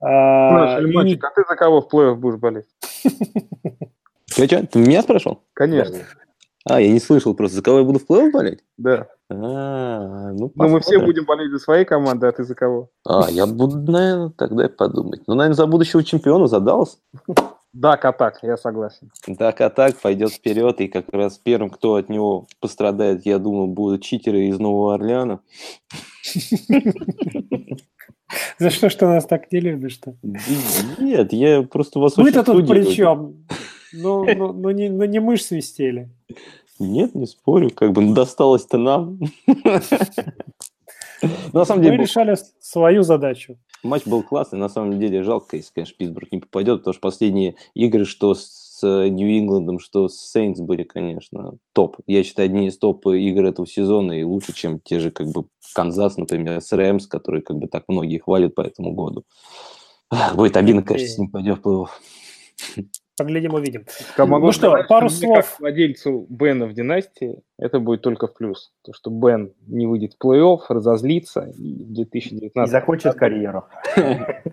Speaker 2: А,
Speaker 3: Наш
Speaker 2: и-
Speaker 3: а ты за кого в плей-офф будешь болеть?
Speaker 5: Ты, чё, ты меня спрашивал?
Speaker 3: Конечно,
Speaker 5: А, я не слышал просто, за кого я буду в плей болеть?
Speaker 3: да.
Speaker 5: А, ну,
Speaker 3: Но мы все будем болеть за свои команды, а ты за кого?
Speaker 5: А, я буду, наверное, тогда и подумать. Ну, наверное, за будущего чемпиона, за Даллас.
Speaker 3: Да, Катак, я согласен.
Speaker 5: Так, а так пойдет вперед, и как раз первым, кто от него пострадает, я думаю, будут читеры из Нового Орлеана.
Speaker 2: За что, что нас так не любишь-то?
Speaker 5: Нет, я просто вас
Speaker 2: Мы-то тут при чем? Ну, ну, ну, не, ну не мы ж свистели.
Speaker 5: Нет, не спорю, как бы досталось-то нам. На самом
Speaker 2: Мы
Speaker 5: деле, был-
Speaker 2: решали свою задачу.
Speaker 5: матч был классный. На самом деле, жалко, если, конечно, Питтсбург не попадет, потому что последние игры, что с Нью-Ингландом, что с Сейнтс были, конечно, топ. Я считаю, одни из топ игр этого сезона и лучше, чем те же, как бы, Канзас, например, с Рэмс, которые, как бы, так многие хвалят по этому году. Будет обидно, конечно, если не пойдет в плей-офф.
Speaker 2: Поглядим, увидим.
Speaker 3: Я могу
Speaker 2: Ну что,
Speaker 3: сказать,
Speaker 2: пару
Speaker 3: мне
Speaker 2: слов.
Speaker 3: Как владельцу Бена в династии это будет только в плюс. То, что Бен не выйдет в плей-офф, разозлится, и в
Speaker 4: И
Speaker 3: 2019
Speaker 4: закончит карьеру.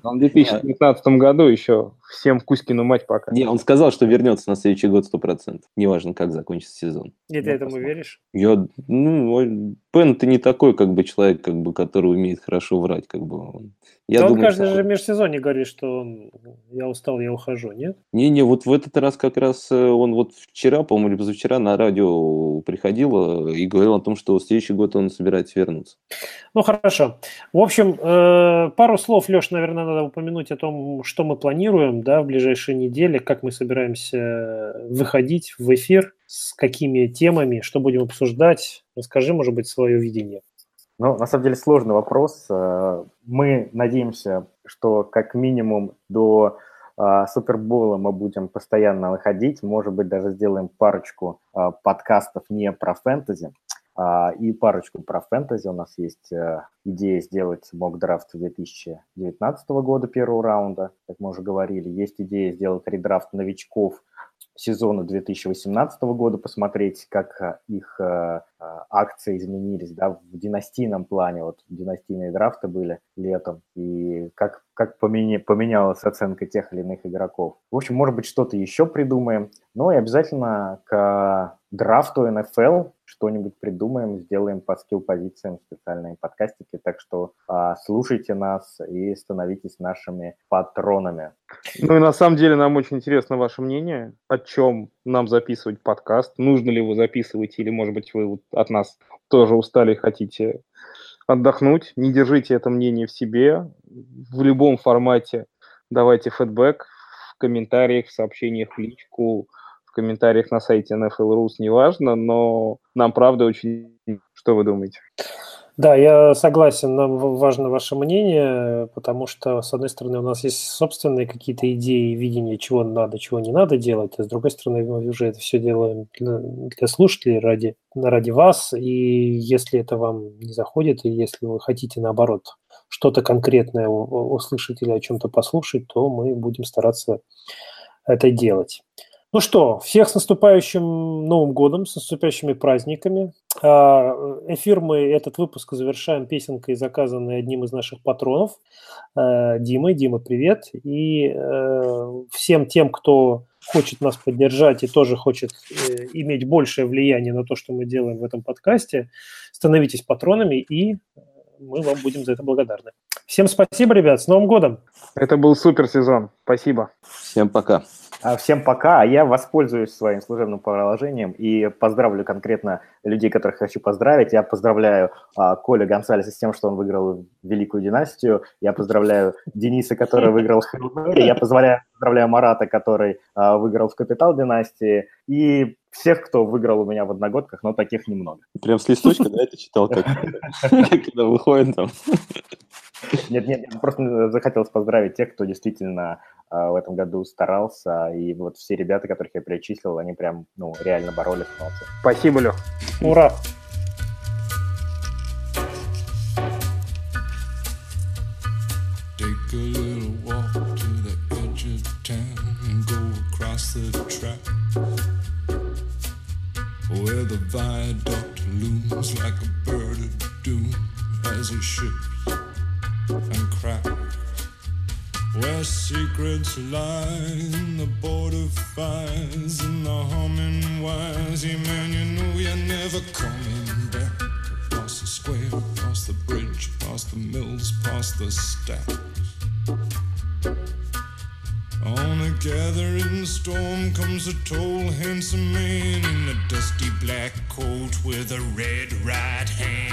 Speaker 3: он в 2019 году еще всем Кузькину мать пока.
Speaker 5: Не, он сказал, что вернется на следующий год 100%. Неважно, как закончится сезон.
Speaker 2: И ты этому
Speaker 5: посмотрим.
Speaker 2: веришь?
Speaker 5: Я, ну, Пен, ты не такой, как бы, человек, как бы, который умеет хорошо врать, как бы. он- Я
Speaker 2: да он
Speaker 5: думаю,
Speaker 2: каждый
Speaker 5: что-
Speaker 2: же межсезонье говорит, что он, я устал, я ухожу, нет?
Speaker 5: Не-не, вот в этот раз как раз э, он вот вчера, по-моему, или позавчера на радио приходил э, и говорил о том, что в следующий год он собирается вернуться.
Speaker 2: Ну, хорошо. В общем, э, пару слов, Леш, наверное, надо упомянуть о том, что мы планируем да, в ближайшие недели, как мы собираемся выходить в эфир, с какими темами, что будем обсуждать. Расскажи, может быть, свое видение.
Speaker 4: Ну, на самом деле сложный вопрос. Э, Мы надеемся, что как минимум до э, Супербола мы будем постоянно выходить. Может быть, даже сделаем парочку э, подкастов не про фэнтези, и парочку про фэнтези. У нас есть э, идея сделать мок-драфт 2019 года первого раунда, как мы уже говорили. Есть идея сделать редрафт новичков сезона 2018 года, посмотреть, как э, их э, акции изменились, да, в династийном плане, вот династийные драфты были летом, и как, как поменя- поменялась оценка тех или иных игроков. В общем, может быть, что-то еще придумаем, ну и обязательно к драфту НФЛ что-нибудь придумаем, сделаем по скилл-позициям специальные подкастики, так что а, слушайте нас и становитесь нашими патронами.
Speaker 3: Ну и на самом деле нам очень интересно ваше мнение, о чем нам записывать подкаст, нужно ли его записывать, или, может быть, вы вот от нас тоже устали и хотите отдохнуть. Не держите это мнение в себе. В любом формате давайте фидбэк в комментариях, в сообщениях в личку, комментариях на сайте NFL.rus, неважно, но нам правда очень... Что вы думаете?
Speaker 2: Да, я согласен, нам важно ваше мнение, потому что, с одной стороны, у нас есть собственные какие-то идеи, видения, чего надо, чего не надо делать, а с другой стороны, мы уже это все делаем для, для слушателей, ради, ради вас, и если это вам не заходит, и если вы хотите, наоборот, что-то конкретное услышать или о чем-то послушать, то мы будем стараться это делать. Ну что, всех с наступающим Новым годом, с наступающими праздниками. А, Эфир мы, этот выпуск завершаем песенкой, заказанной одним из наших патронов, э, Димой. Дима, привет. И э, всем тем, кто хочет нас поддержать и тоже хочет э, иметь большее влияние на то, что мы делаем в этом подкасте, становитесь патронами, и мы вам будем за это благодарны. Всем спасибо, ребят, с Новым годом!
Speaker 3: Это был супер сезон. Спасибо.
Speaker 5: Всем пока.
Speaker 4: А, всем пока. А я воспользуюсь своим служебным положением и поздравлю конкретно людей, которых хочу поздравить. Я поздравляю а, Коля Гонсалеса с тем, что он выиграл Великую династию. Я поздравляю Дениса, который выиграл Хелмери. Я позволяю, поздравляю Марата, который а, выиграл в Капитал династии. И всех, кто выиграл у меня в одногодках, но таких немного.
Speaker 5: Прям с листочка, да, это читал, когда выходит там?
Speaker 4: Нет, нет, просто захотелось поздравить тех, кто действительно в этом году старался, и вот все ребята, которых я перечислил, они прям, ну, реально боролись, молодцы.
Speaker 3: Спасибо, Лех.
Speaker 2: Ура!
Speaker 6: A where the viaduct looms like a bird of doom as it ships and cracks. Where secrets lie in the border fires and the humming wires. Yeah, man, you know you're never coming back. Across the square, across the bridge, past the mills, past the stacks. On a gathering storm comes a tall, handsome man in a dusty black coat with a red right hand.